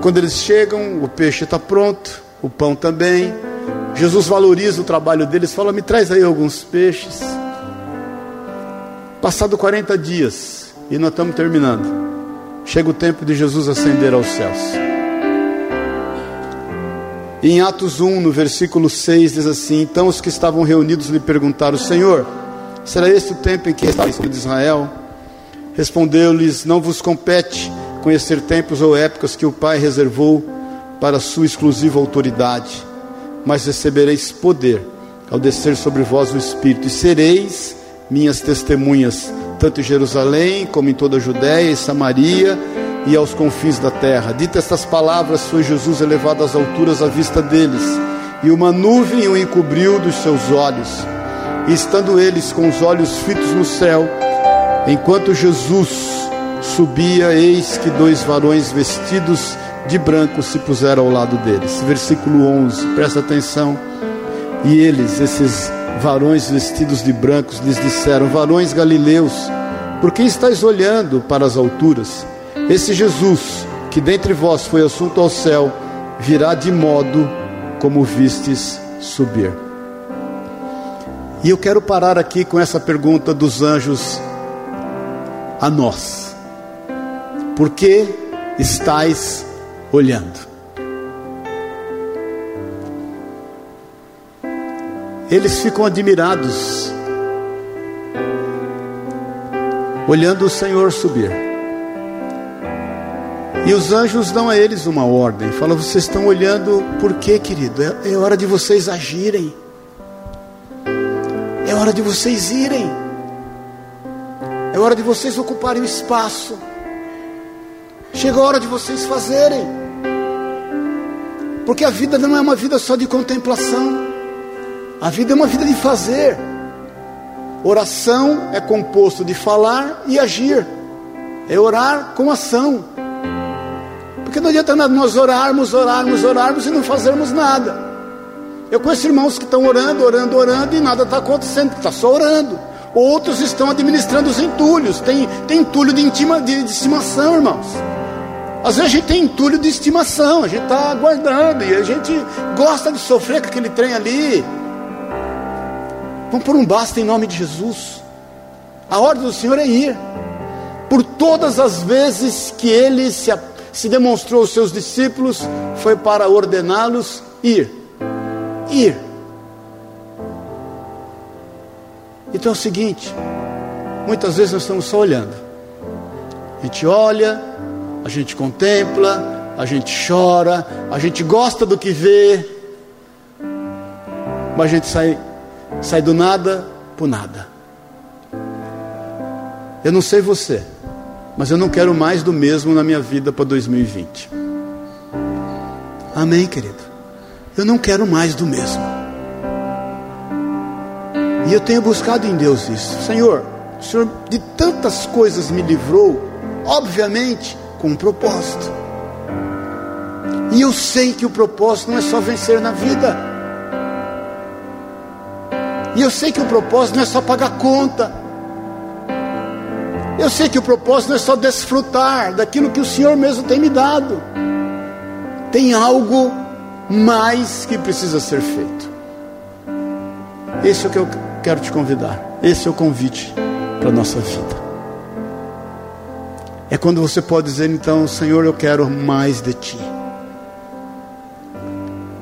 Quando eles chegam, o peixe está pronto, o pão também. Jesus valoriza o trabalho deles, fala: Me traz aí alguns peixes. Passado 40 dias, e nós estamos terminando, chega o tempo de Jesus ascender aos céus. em Atos 1, no versículo 6, diz assim: Então os que estavam reunidos lhe perguntaram: Senhor, será este o tempo em que está de Israel? Respondeu-lhes: Não vos compete conhecer tempos ou épocas que o Pai reservou para sua exclusiva autoridade, mas recebereis poder ao descer sobre vós o Espírito, e sereis minhas testemunhas, tanto em Jerusalém como em toda a Judéia e Samaria e aos confins da terra. Dita estas palavras, foi Jesus elevado às alturas à vista deles, e uma nuvem o encobriu dos seus olhos. E estando eles com os olhos fitos no céu, enquanto Jesus subia, eis que dois varões vestidos de branco se puseram ao lado deles. Versículo 11, presta atenção. E eles, esses varões vestidos de brancos lhes disseram: Varões galileus, por que estáis olhando para as alturas? Esse Jesus, que dentre vós foi assunto ao céu, virá de modo como vistes subir. E eu quero parar aqui com essa pergunta dos anjos a nós: Por que estáis olhando? Eles ficam admirados, olhando o Senhor subir. E os anjos dão a eles uma ordem, falam: vocês estão olhando por quê, querido? É, é hora de vocês agirem, é hora de vocês irem, é hora de vocês ocuparem o espaço, chega a hora de vocês fazerem, porque a vida não é uma vida só de contemplação. A vida é uma vida de fazer. Oração é composto de falar e agir. É orar com ação. Porque não adianta nós orarmos, orarmos, orarmos e não fazermos nada. Eu conheço irmãos que estão orando, orando, orando e nada está acontecendo, está só orando. Outros estão administrando os entulhos. Tem, tem entulho de, intima, de, de estimação, irmãos. Às vezes a gente tem entulho de estimação, a gente está aguardando e a gente gosta de sofrer com aquele trem ali. Vamos por um basta em nome de Jesus. A ordem do Senhor é ir. Por todas as vezes que ele se, se demonstrou aos seus discípulos, foi para ordená-los ir. Ir. Então é o seguinte: muitas vezes nós estamos só olhando. A gente olha, a gente contempla, a gente chora, a gente gosta do que vê, mas a gente sai sai do nada por nada. Eu não sei você, mas eu não quero mais do mesmo na minha vida para 2020. Amém, querido? Eu não quero mais do mesmo. E eu tenho buscado em Deus isso. Senhor, o Senhor de tantas coisas me livrou, obviamente com um propósito. E eu sei que o propósito não é só vencer na vida. E eu sei que o propósito não é só pagar conta. Eu sei que o propósito não é só desfrutar daquilo que o Senhor mesmo tem me dado. Tem algo mais que precisa ser feito. Esse é o que eu quero te convidar. Esse é o convite para a nossa vida. É quando você pode dizer, então, Senhor, eu quero mais de Ti.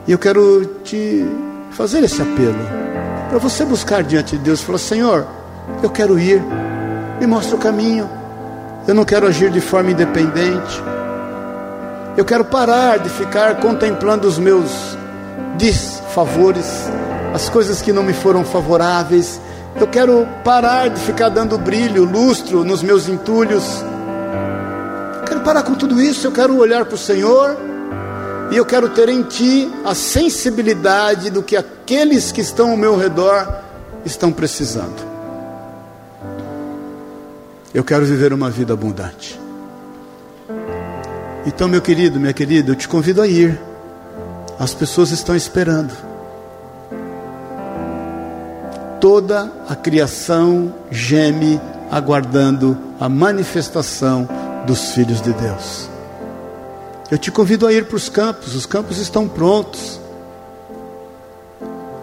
E eu quero te fazer esse apelo. Para você buscar diante de Deus, falar, Senhor, eu quero ir, me mostra o caminho. Eu não quero agir de forma independente. Eu quero parar de ficar contemplando os meus desfavores, as coisas que não me foram favoráveis. Eu quero parar de ficar dando brilho, lustro nos meus entulhos. Eu quero parar com tudo isso. Eu quero olhar para o Senhor e eu quero ter em Ti a sensibilidade do que aqueles que estão ao meu redor estão precisando. Eu quero viver uma vida abundante. Então, meu querido, minha querida, eu te convido a ir. As pessoas estão esperando. Toda a criação geme aguardando a manifestação dos filhos de Deus. Eu te convido a ir para os campos, os campos estão prontos.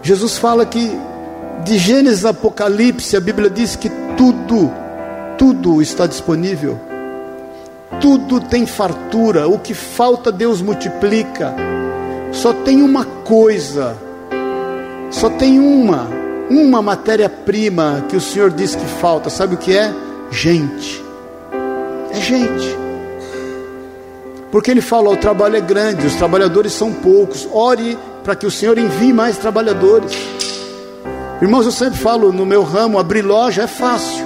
Jesus fala que de Gênesis a Apocalipse, a Bíblia diz que tudo, tudo está disponível tudo tem fartura, o que falta Deus multiplica. Só tem uma coisa, só tem uma, uma matéria-prima que o Senhor diz que falta, sabe o que é? Gente. É gente. Porque ele fala: o trabalho é grande, os trabalhadores são poucos. Ore para que o Senhor envie mais trabalhadores. Irmãos, eu sempre falo no meu ramo: abrir loja é fácil.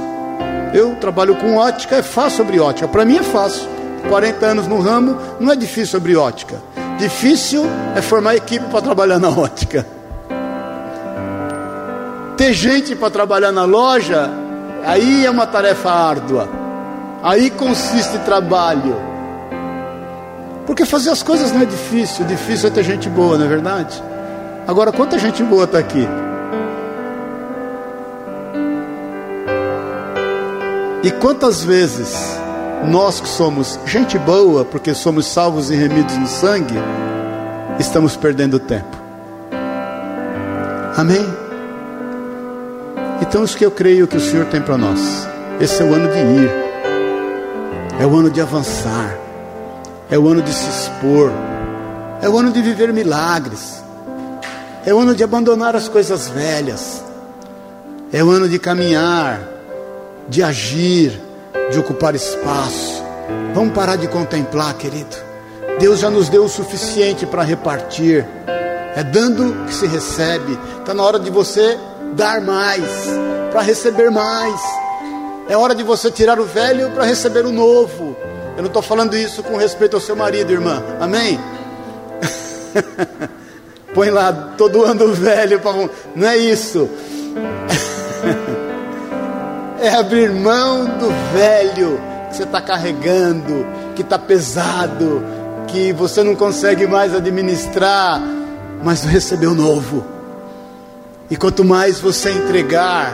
Eu trabalho com ótica, é fácil abrir ótica. Para mim é fácil. 40 anos no ramo, não é difícil abrir ótica. Difícil é formar equipe para trabalhar na ótica. Ter gente para trabalhar na loja, aí é uma tarefa árdua. Aí consiste trabalho. Porque fazer as coisas não é difícil, difícil é ter gente boa, não é verdade? Agora, quanta gente boa está aqui? E quantas vezes nós que somos gente boa, porque somos salvos e remidos no sangue, estamos perdendo tempo. Amém? Então, isso que eu creio que o Senhor tem para nós. Esse é o ano de ir, é o ano de avançar, é o ano de se expor, é o ano de viver milagres, é o ano de abandonar as coisas velhas, é o ano de caminhar de agir, de ocupar espaço. Vamos parar de contemplar, querido. Deus já nos deu o suficiente para repartir. É dando que se recebe. Está na hora de você dar mais, para receber mais. É hora de você tirar o velho para receber o novo. Eu não estou falando isso com respeito ao seu marido, irmã. Amém? Põe lá, todo ano velho. Pra... Não é isso. é abrir mão do velho que você está carregando, que está pesado, que você não consegue mais administrar, mas receber o novo. E quanto mais você entregar,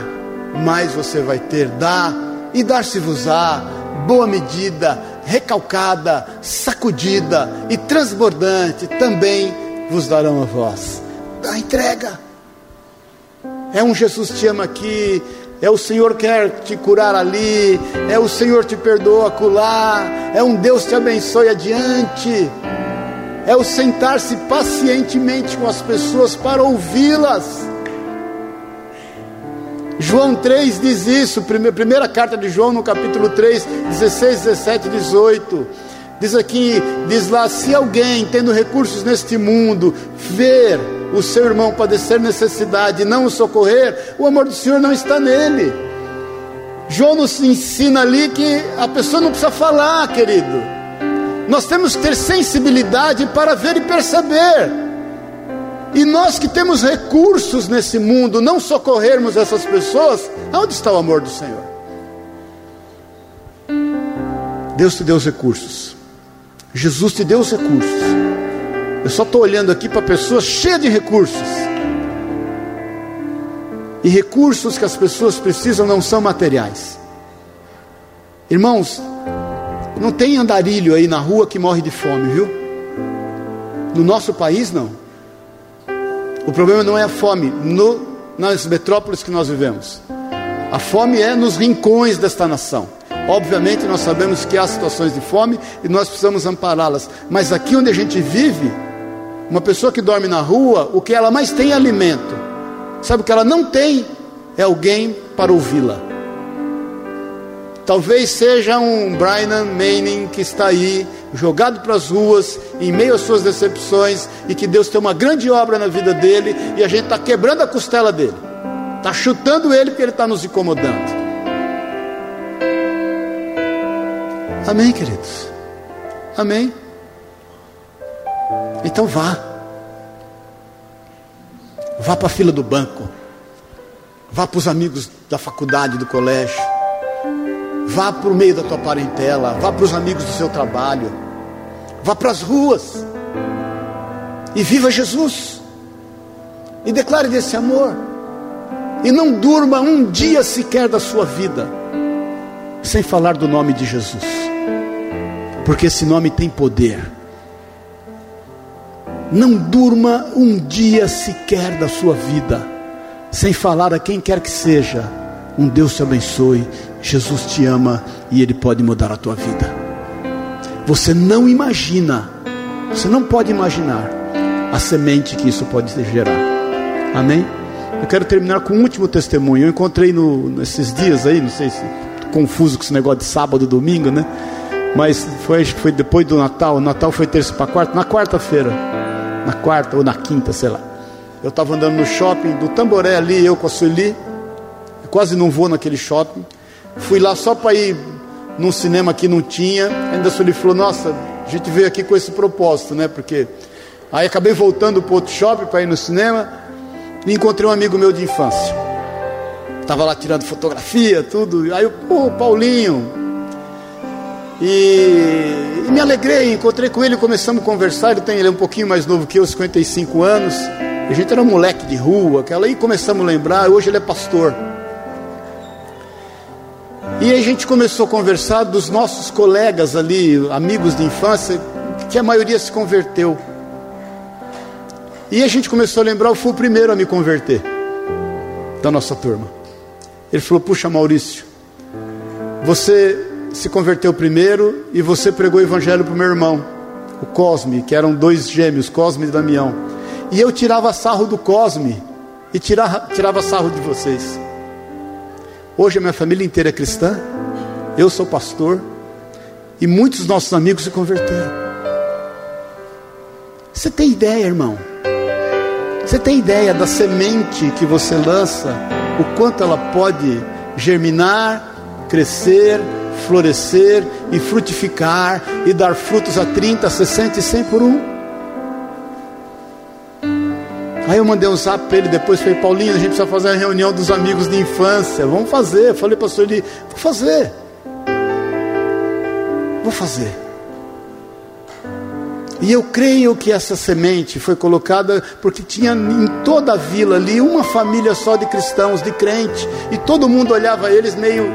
mais você vai ter. Dá e dar-se-vos-á, boa medida, recalcada, sacudida e transbordante também vos darão a vós. Dá entrega. É um Jesus te ama aqui, é o Senhor quer te curar ali, é o Senhor te perdoa acolá, é um Deus te abençoe adiante, é o sentar-se pacientemente com as pessoas para ouvi-las. João 3 diz isso, primeira carta de João no capítulo 3, 16, 17 18. Diz aqui, diz lá: se alguém tendo recursos neste mundo ver o seu irmão padecer necessidade e não o socorrer, o amor do Senhor não está nele. João nos ensina ali que a pessoa não precisa falar, querido. Nós temos que ter sensibilidade para ver e perceber. E nós que temos recursos nesse mundo, não socorrermos essas pessoas, onde está o amor do Senhor? Deus te deu os recursos, Jesus te deu os recursos. Eu só estou olhando aqui para pessoas cheias de recursos. E recursos que as pessoas precisam não são materiais. Irmãos, não tem andarilho aí na rua que morre de fome, viu? No nosso país, não. O problema não é a fome no, nas metrópoles que nós vivemos. A fome é nos rincões desta nação. Obviamente, nós sabemos que há situações de fome e nós precisamos ampará-las. Mas aqui onde a gente vive, uma pessoa que dorme na rua, o que ela mais tem é alimento. Sabe o que ela não tem? É alguém para ouvi-la. Talvez seja um Brian Manning que está aí jogado para as ruas, em meio às suas decepções, e que Deus tem uma grande obra na vida dele, e a gente está quebrando a costela dele, está chutando ele porque ele está nos incomodando. Amém, queridos? Amém? Então vá, vá para a fila do banco, vá para os amigos da faculdade, do colégio, vá para o meio da tua parentela, vá para os amigos do seu trabalho Vá para as ruas e viva Jesus. E declare desse amor. E não durma um dia sequer da sua vida sem falar do nome de Jesus. Porque esse nome tem poder. Não durma um dia sequer da sua vida sem falar a quem quer que seja. Um Deus te abençoe, Jesus te ama e Ele pode mudar a tua vida. Você não imagina, você não pode imaginar a semente que isso pode gerar. Amém? Eu quero terminar com um último testemunho. Eu encontrei no, nesses dias aí, não sei se confuso com esse negócio de sábado, domingo, né? Mas foi, acho que foi depois do Natal. O Natal foi terça para quarta, na quarta-feira, na quarta ou na quinta, sei lá. Eu estava andando no shopping do Tamboré ali, eu com a Sueli. Eu quase não vou naquele shopping. Fui lá só para ir num cinema que não tinha. Ainda ele falou: Nossa, a gente veio aqui com esse propósito, né? Porque aí acabei voltando para outro shopping para ir no cinema e encontrei um amigo meu de infância. Tava lá tirando fotografia, tudo. Aí eu, pô, Paulinho. E, e, me alegrei, encontrei com ele, começamos a conversar. Ele tem ele é um pouquinho mais novo que eu, 55 anos. A gente era um moleque de rua, aquela aí começamos a lembrar. Hoje ele é pastor. E a gente começou a conversar dos nossos colegas ali, amigos de infância, que a maioria se converteu. E a gente começou a lembrar, eu fui o primeiro a me converter da nossa turma. Ele falou: Puxa, Maurício, você se converteu primeiro e você pregou o evangelho para o meu irmão, o Cosme, que eram dois gêmeos, Cosme e Damião. E eu tirava sarro do Cosme e tirava, tirava sarro de vocês. Hoje a minha família inteira é cristã, eu sou pastor, e muitos dos nossos amigos se converteram. Você tem ideia, irmão? Você tem ideia da semente que você lança, o quanto ela pode germinar, crescer, florescer e frutificar e dar frutos a 30, 60 e 100 por um? Aí eu mandei um zap para ele depois, falei, Paulinho, a gente precisa fazer a reunião dos amigos de infância. Vamos fazer. Eu falei, pastor ele, vou fazer. Vou fazer. E eu creio que essa semente foi colocada porque tinha em toda a vila ali uma família só de cristãos, de crente, e todo mundo olhava eles meio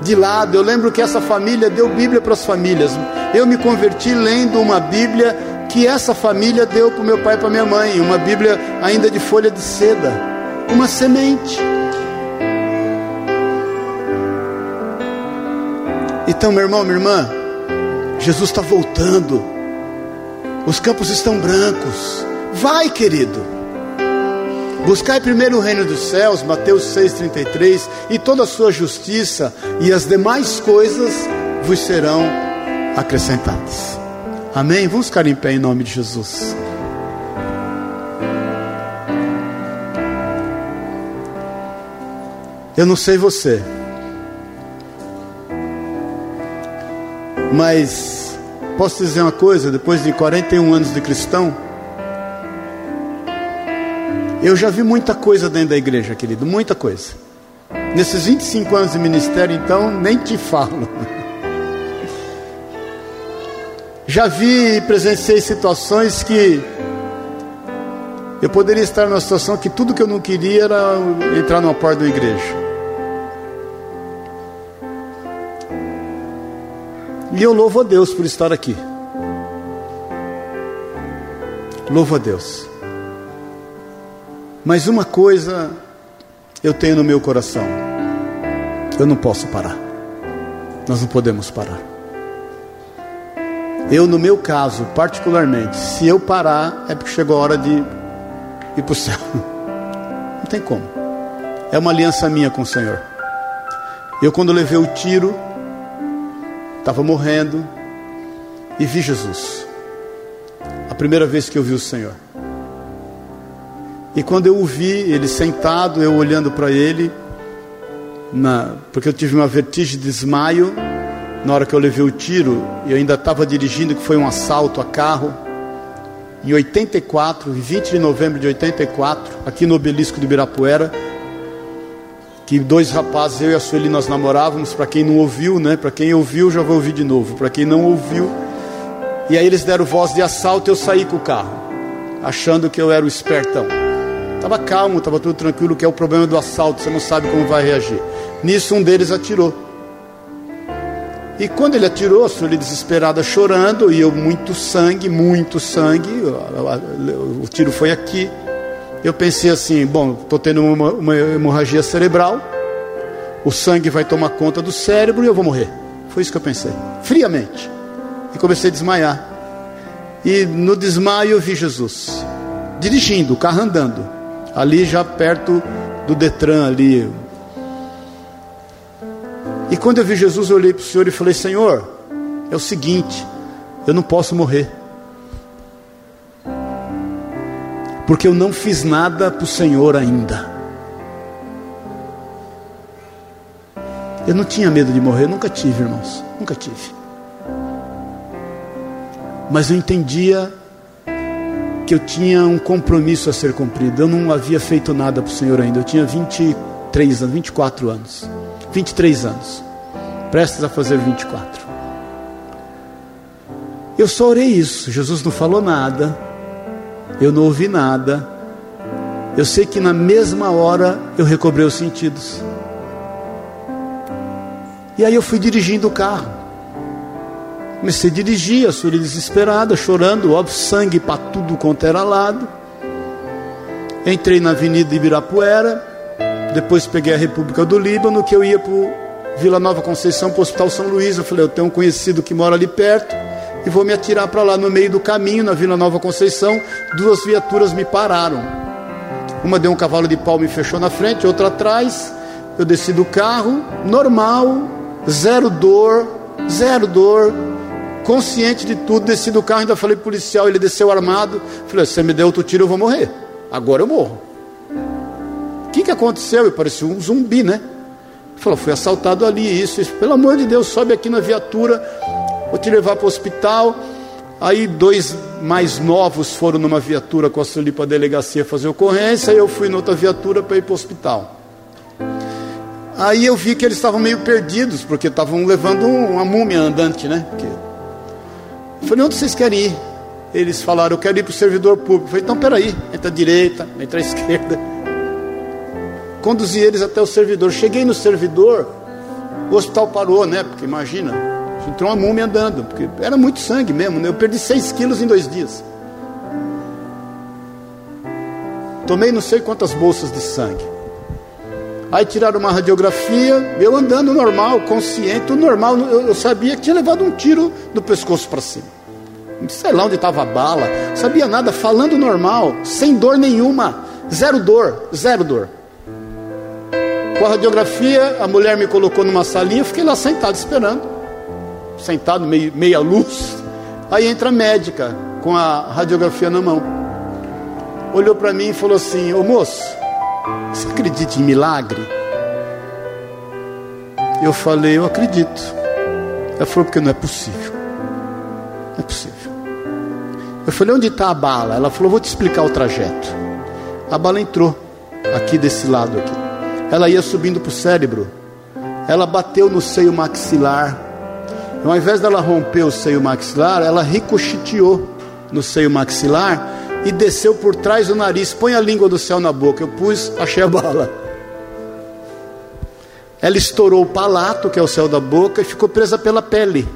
de lado. Eu lembro que essa família deu Bíblia para as famílias. Eu me converti lendo uma Bíblia que essa família deu para o meu pai e para minha mãe, uma Bíblia ainda de folha de seda, uma semente. Então, meu irmão, minha irmã, Jesus está voltando, os campos estão brancos. Vai, querido. Buscai primeiro o reino dos céus, Mateus 6,33, e toda a sua justiça, e as demais coisas vos serão acrescentadas. Amém? Vamos ficar em pé em nome de Jesus. Eu não sei você, mas posso dizer uma coisa: depois de 41 anos de cristão, Eu já vi muita coisa dentro da igreja, querido, muita coisa. Nesses 25 anos de ministério, então, nem te falo. Já vi e presenciei situações que eu poderia estar numa situação que tudo que eu não queria era entrar numa porta da igreja. E eu louvo a Deus por estar aqui. Louvo a Deus. Mas uma coisa eu tenho no meu coração: eu não posso parar. Nós não podemos parar. Eu, no meu caso, particularmente, se eu parar, é porque chegou a hora de ir para o céu. Não tem como. É uma aliança minha com o Senhor. Eu, quando levei o tiro, estava morrendo e vi Jesus. A primeira vez que eu vi o Senhor. E quando eu o vi, ele sentado, eu olhando para ele, na, porque eu tive uma vertigem de desmaio na hora que eu levei o tiro, e eu ainda estava dirigindo, que foi um assalto a carro. Em 84, 20 de novembro de 84, aqui no obelisco de Ibirapuera, que dois rapazes, eu e a Sueli, nós namorávamos. Para quem não ouviu, né? Para quem ouviu, já vou ouvir de novo. Para quem não ouviu, e aí eles deram voz de assalto, eu saí com o carro, achando que eu era o espertão. Estava calmo, estava tudo tranquilo, que é o problema do assalto, você não sabe como vai reagir. Nisso um deles atirou. E quando ele atirou, a Sueli desesperada chorando, e eu muito sangue, muito sangue, o tiro foi aqui. Eu pensei assim: bom, estou tendo uma, uma hemorragia cerebral, o sangue vai tomar conta do cérebro e eu vou morrer. Foi isso que eu pensei, friamente. E comecei a desmaiar. E no desmaio eu vi Jesus, dirigindo, o carro andando, ali já perto do Detran, ali. E quando eu vi Jesus, eu olhei para o Senhor e falei: Senhor, é o seguinte, eu não posso morrer. porque eu não fiz nada para o Senhor ainda. Eu não tinha medo de morrer, nunca tive, irmãos, nunca tive. Mas eu entendia que eu tinha um compromisso a ser cumprido. Eu não havia feito nada para o Senhor ainda. Eu tinha 23 anos, 24 anos. 23 anos. Prestes a fazer 24. Eu só orei isso. Jesus não falou nada eu não ouvi nada. Eu sei que na mesma hora eu recobrei os sentidos. E aí eu fui dirigindo o carro. Comecei a dirigir, a Suri desesperada, chorando, óbvio, sangue para tudo quanto era lado. Entrei na Avenida Ibirapuera, depois peguei a República do Líbano, que eu ia para Vila Nova Conceição, para o Hospital São Luís. Eu falei, eu tenho um conhecido que mora ali perto e vou me atirar para lá. No meio do caminho, na Vila Nova Conceição, duas viaturas me pararam. Uma deu um cavalo de pau, me fechou na frente, outra atrás. Eu desci do carro, normal, zero dor, zero dor, consciente de tudo. Desci do carro, ainda falei policial, ele desceu armado. Falei: se você me der outro tiro, eu vou morrer. Agora eu morro. Que, que aconteceu? Eu parecia um zumbi, né? Falou: fui assaltado ali, isso, isso. Pelo amor de Deus, sobe aqui na viatura vou te levar para o hospital. Aí dois mais novos foram numa viatura com a Sueli para a delegacia fazer ocorrência, e eu fui noutra viatura para ir para o hospital. Aí eu vi que eles estavam meio perdidos, porque estavam levando uma múmia andante, né? Eu falei, onde vocês querem ir? Eles falaram, eu quero ir para o servidor público. Eu falei, então peraí, entra à direita, entra à esquerda. Conduzi eles até o servidor. Cheguei no servidor, o hospital parou, né? Porque imagina, Entrou uma múmia andando, porque era muito sangue mesmo. Né? Eu perdi 6 quilos em dois dias. Tomei não sei quantas bolsas de sangue. Aí tiraram uma radiografia, eu andando normal, consciente, tudo normal. Eu, eu sabia que tinha levado um tiro do pescoço para cima. Sei lá onde estava a bala, sabia nada, falando normal, sem dor nenhuma, zero dor, zero dor. Com a radiografia, a mulher me colocou numa salinha, fiquei lá sentado esperando sentado, meio, meia luz. Aí entra a médica com a radiografia na mão. Olhou para mim e falou assim: Ô moço, você acredita em milagre? Eu falei: Eu acredito. Ela falou: Porque não é possível. Não é possível. Eu falei: Onde está a bala? Ela falou: Vou te explicar o trajeto. A bala entrou aqui desse lado aqui. Ela ia subindo para o cérebro. Ela bateu no seio maxilar. Então, ao invés dela romper o seio maxilar, ela ricocheteou no seio maxilar e desceu por trás do nariz. Põe a língua do céu na boca. Eu pus, achei a bala. Ela estourou o palato, que é o céu da boca, e ficou presa pela pele.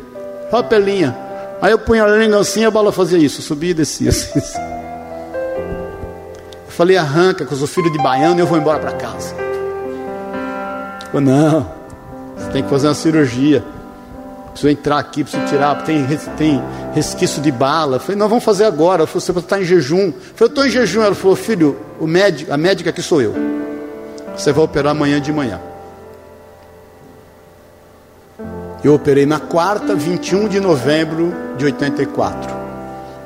Olha a pelinha. Aí eu punha a língua assim a bala fazia isso, subia e descia. Assim, assim. Eu falei, arranca, que eu sou filho de baiano e eu vou embora para casa. Não, você tem que fazer uma cirurgia. Preciso entrar aqui, preciso tirar, tem, tem resquício de bala. Eu falei, não, vamos fazer agora. Eu falei, você está em jejum. Eu falei, eu estou em jejum. Ela falou, filho, o médico, a médica aqui sou eu. Você vai operar amanhã de manhã. Eu operei na quarta, 21 de novembro de 84.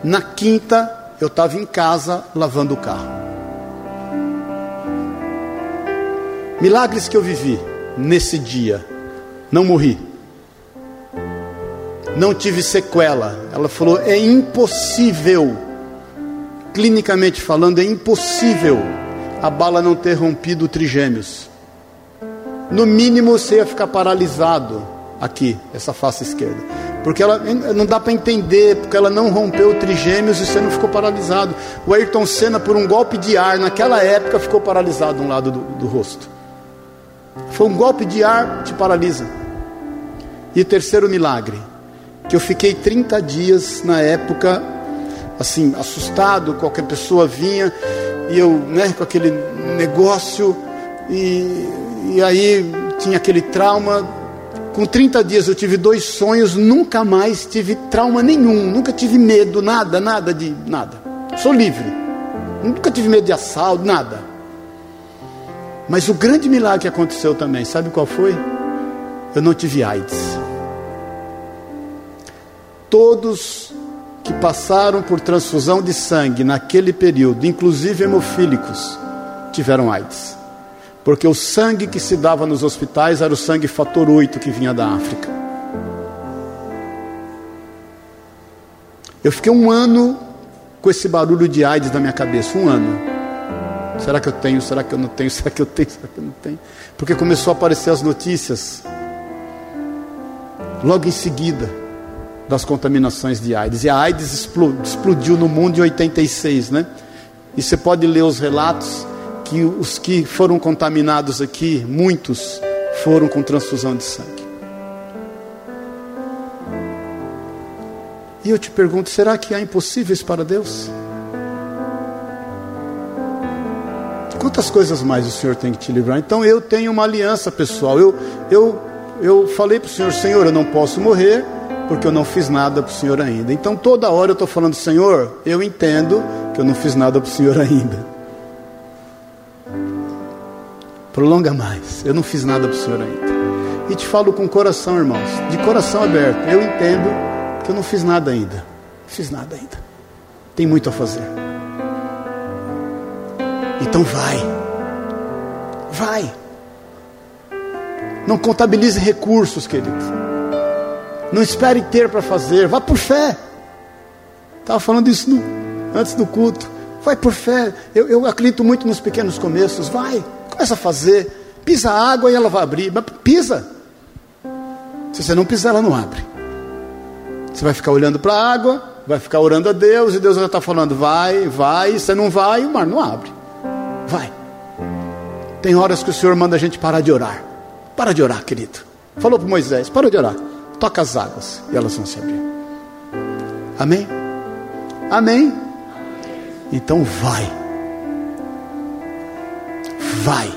Na quinta, eu estava em casa lavando o carro. Milagres que eu vivi nesse dia. Não morri. Não tive sequela. Ela falou: é impossível, clinicamente falando, é impossível a bala não ter rompido trigêmeos. No mínimo você ia ficar paralisado aqui, essa face esquerda. Porque ela não dá para entender, porque ela não rompeu trigêmeos e você não ficou paralisado. O Ayrton Senna, por um golpe de ar, naquela época, ficou paralisado um lado do, do rosto. Foi um golpe de ar te paralisa. E terceiro milagre, que eu fiquei 30 dias na época, assim, assustado, qualquer pessoa vinha, e eu, né, com aquele negócio, e, e aí tinha aquele trauma, com 30 dias eu tive dois sonhos, nunca mais tive trauma nenhum, nunca tive medo, nada, nada de nada. Sou livre. Nunca tive medo de assalto, nada. Mas o grande milagre que aconteceu também, sabe qual foi? Eu não tive AIDS. Todos que passaram por transfusão de sangue naquele período, inclusive hemofílicos, tiveram AIDS porque o sangue que se dava nos hospitais era o sangue fator 8 que vinha da África. Eu fiquei um ano com esse barulho de AIDS na minha cabeça, um ano. Será que eu tenho? Será que eu não tenho? Será que eu tenho? Será que eu não tenho? Porque começou a aparecer as notícias logo em seguida das contaminações de AIDS. E a AIDS explodiu no mundo em 86, né? E você pode ler os relatos que os que foram contaminados aqui, muitos foram com transfusão de sangue. E eu te pergunto: será que há impossíveis para Deus? Quantas coisas mais o Senhor tem que te livrar? Então eu tenho uma aliança pessoal. Eu, eu, eu falei para o Senhor: Senhor, eu não posso morrer porque eu não fiz nada para o Senhor ainda. Então toda hora eu estou falando: Senhor, eu entendo que eu não fiz nada para o Senhor ainda. Prolonga mais. Eu não fiz nada para o Senhor ainda. E te falo com coração, irmãos, de coração aberto. Eu entendo que eu não fiz nada ainda. Não fiz nada ainda. Tem muito a fazer. Então vai. Vai. Não contabilize recursos, querido. Não espere ter para fazer. Vá por fé. Estava falando isso no, antes do culto. Vai por fé. Eu, eu acredito muito nos pequenos começos. Vai. Começa a fazer. Pisa a água e ela vai abrir. Mas pisa. Se você não pisar, ela não abre. Você vai ficar olhando para a água, vai ficar orando a Deus, e Deus já está falando, vai, vai, você não vai, o mar não abre. Vai. Tem horas que o Senhor manda a gente parar de orar. Para de orar, querido. Falou para Moisés, para de orar. Toca as águas e elas vão se abrir. Amém? Amém? Então vai. Vai,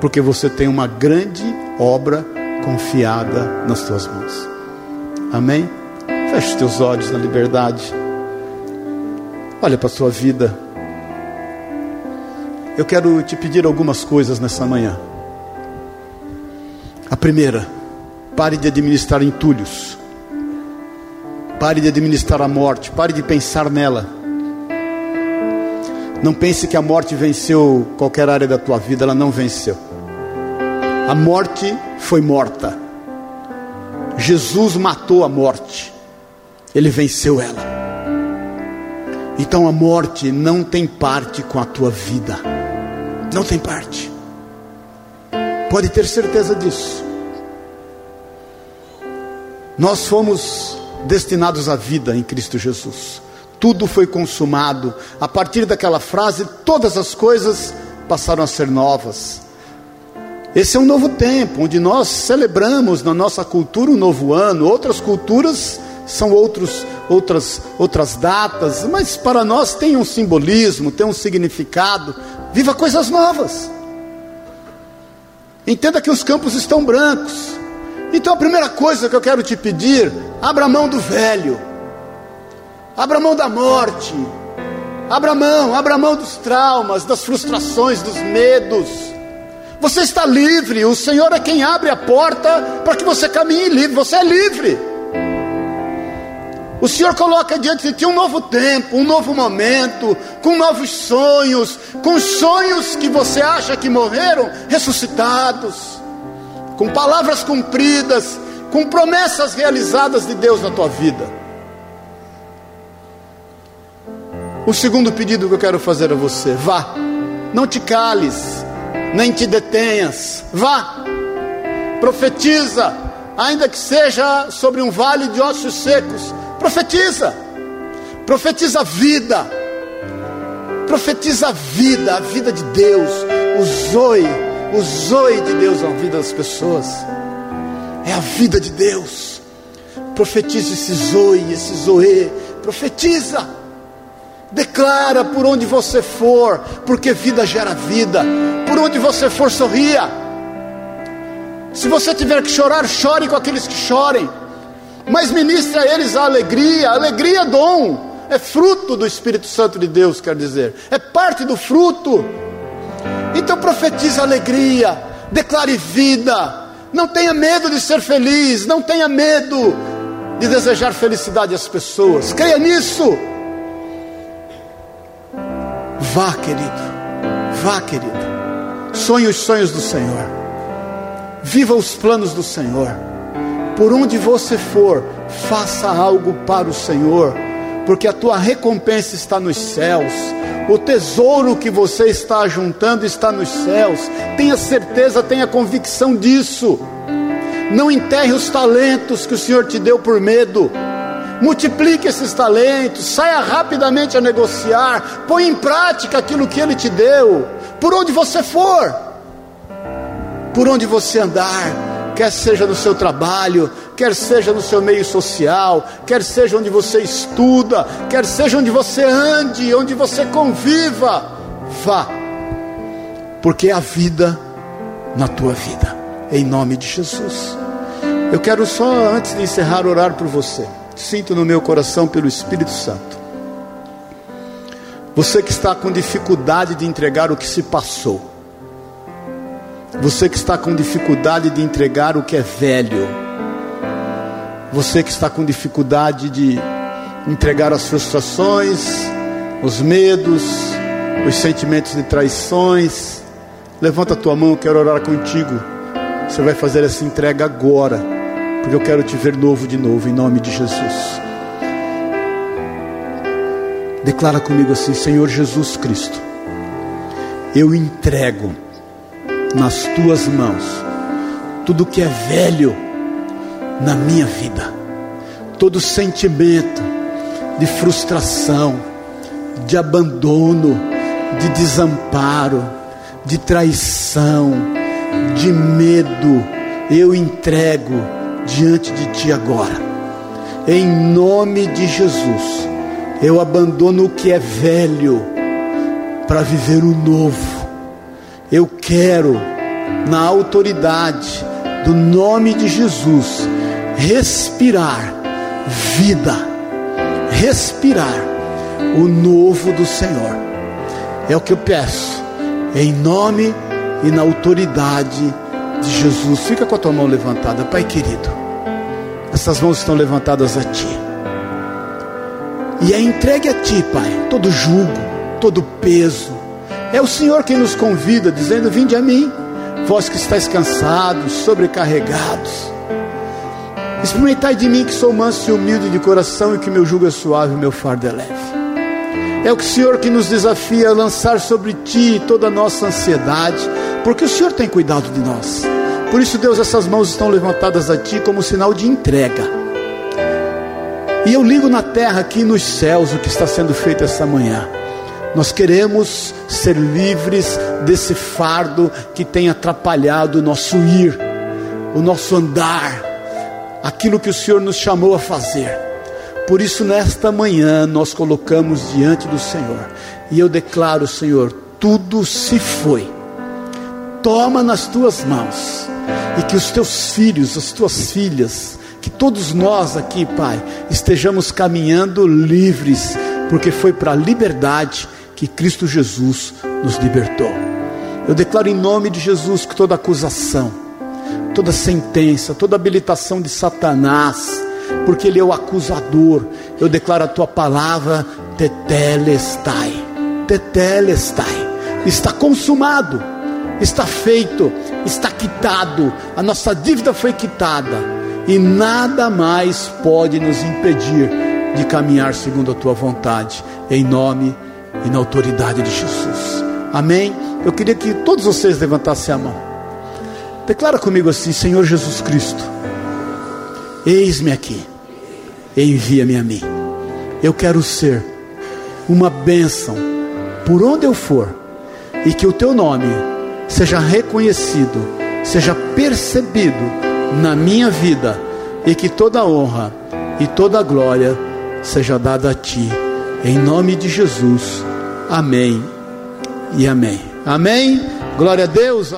porque você tem uma grande obra confiada nas tuas mãos. Amém? Feche os teus olhos na liberdade. Olha para a sua vida. Eu quero te pedir algumas coisas nessa manhã. A primeira, pare de administrar entulhos. Pare de administrar a morte. Pare de pensar nela. Não pense que a morte venceu qualquer área da tua vida, ela não venceu. A morte foi morta. Jesus matou a morte. Ele venceu ela. Então a morte não tem parte com a tua vida. Não tem parte. Pode ter certeza disso. Nós fomos destinados à vida em Cristo Jesus. Tudo foi consumado. A partir daquela frase, todas as coisas passaram a ser novas. Esse é um novo tempo, onde nós celebramos na nossa cultura um novo ano. Outras culturas são outros, outras, outras datas, mas para nós tem um simbolismo, tem um significado. Viva coisas novas. Entenda que os campos estão brancos. Então a primeira coisa que eu quero te pedir, abra mão do velho. Abra mão da morte. Abra mão, abra mão dos traumas, das frustrações, dos medos. Você está livre, o Senhor é quem abre a porta para que você caminhe livre, você é livre. O Senhor coloca diante de ti um novo tempo, um novo momento, com novos sonhos, com sonhos que você acha que morreram, ressuscitados, com palavras cumpridas, com promessas realizadas de Deus na tua vida. O segundo pedido que eu quero fazer a você: vá, não te cales, nem te detenhas, vá, profetiza, ainda que seja sobre um vale de ossos secos Profetiza. Profetiza a vida. Profetiza a vida, a vida de Deus. O zoe, o zoe de Deus na vida das pessoas. É a vida de Deus. Profetiza esse zoe, esse zoe. Profetiza. Declara por onde você for, porque vida gera vida. Por onde você for, sorria. Se você tiver que chorar, chore com aqueles que chorem mas ministre a eles a alegria. A alegria é dom, é fruto do Espírito Santo de Deus, quer dizer, é parte do fruto. Então profetize alegria, declare vida. Não tenha medo de ser feliz, não tenha medo de desejar felicidade às pessoas. Creia nisso. Vá, querido. Vá, querido. Sonhe os sonhos do Senhor. Viva os planos do Senhor. Por onde você for, faça algo para o Senhor, porque a tua recompensa está nos céus. O tesouro que você está juntando está nos céus. Tenha certeza, tenha convicção disso. Não enterre os talentos que o Senhor te deu por medo. Multiplique esses talentos, saia rapidamente a negociar, põe em prática aquilo que Ele te deu, por onde você for, por onde você andar, quer seja no seu trabalho, quer seja no seu meio social, quer seja onde você estuda, quer seja onde você ande, onde você conviva, vá, porque é a vida na tua vida, em nome de Jesus. Eu quero só, antes de encerrar, orar por você. Sinto no meu coração pelo Espírito Santo. Você que está com dificuldade de entregar o que se passou você que está com dificuldade de entregar o que é velho. Você que está com dificuldade de entregar as frustrações, os medos, os sentimentos de traições. Levanta a tua mão, eu quero orar contigo. Você vai fazer essa entrega agora, porque eu quero te ver novo de novo, em nome de Jesus. Declara comigo assim: Senhor Jesus Cristo, eu entrego nas tuas mãos tudo que é velho na minha vida, todo sentimento de frustração, de abandono, de desamparo, de traição, de medo, eu entrego diante de ti agora. Em nome de Jesus, eu abandono o que é velho para viver o novo eu quero, na autoridade do nome de Jesus, respirar vida, respirar o novo do Senhor. É o que eu peço, em nome e na autoridade de Jesus. Fica com a tua mão levantada, Pai querido. Essas mãos estão levantadas a Ti. E é entregue a Ti, Pai, todo jugo, todo peso, é o Senhor quem nos convida, dizendo: Vinde a mim, vós que estáis cansados, sobrecarregados. Experimentai de mim que sou manso e humilde de coração e que meu jugo é suave e meu fardo é leve. É o Senhor que nos desafia a lançar sobre Ti toda a nossa ansiedade, porque o Senhor tem cuidado de nós. Por isso, Deus, essas mãos estão levantadas a Ti como sinal de entrega. E eu ligo na terra aqui nos céus o que está sendo feito essa manhã. Nós queremos ser livres desse fardo que tem atrapalhado o nosso ir, o nosso andar, aquilo que o Senhor nos chamou a fazer. Por isso, nesta manhã, nós colocamos diante do Senhor, e eu declaro, Senhor, tudo se foi. Toma nas tuas mãos, e que os teus filhos, as tuas filhas, que todos nós aqui, Pai, estejamos caminhando livres, porque foi para a liberdade que Cristo Jesus nos libertou. Eu declaro em nome de Jesus que toda acusação, toda sentença, toda habilitação de Satanás, porque ele é o acusador, eu declaro a tua palavra, tetelestai, tetelestai, está consumado, está feito, está quitado, a nossa dívida foi quitada, e nada mais pode nos impedir de caminhar segundo a tua vontade, em nome de e na autoridade de Jesus. Amém? Eu queria que todos vocês levantassem a mão. Declara comigo assim: Senhor Jesus Cristo, eis-me aqui, envia-me a mim. Eu quero ser uma bênção por onde eu for, e que o teu nome seja reconhecido, seja percebido na minha vida, e que toda honra e toda glória seja dada a ti, em nome de Jesus. Amém e amém. Amém. Glória a Deus.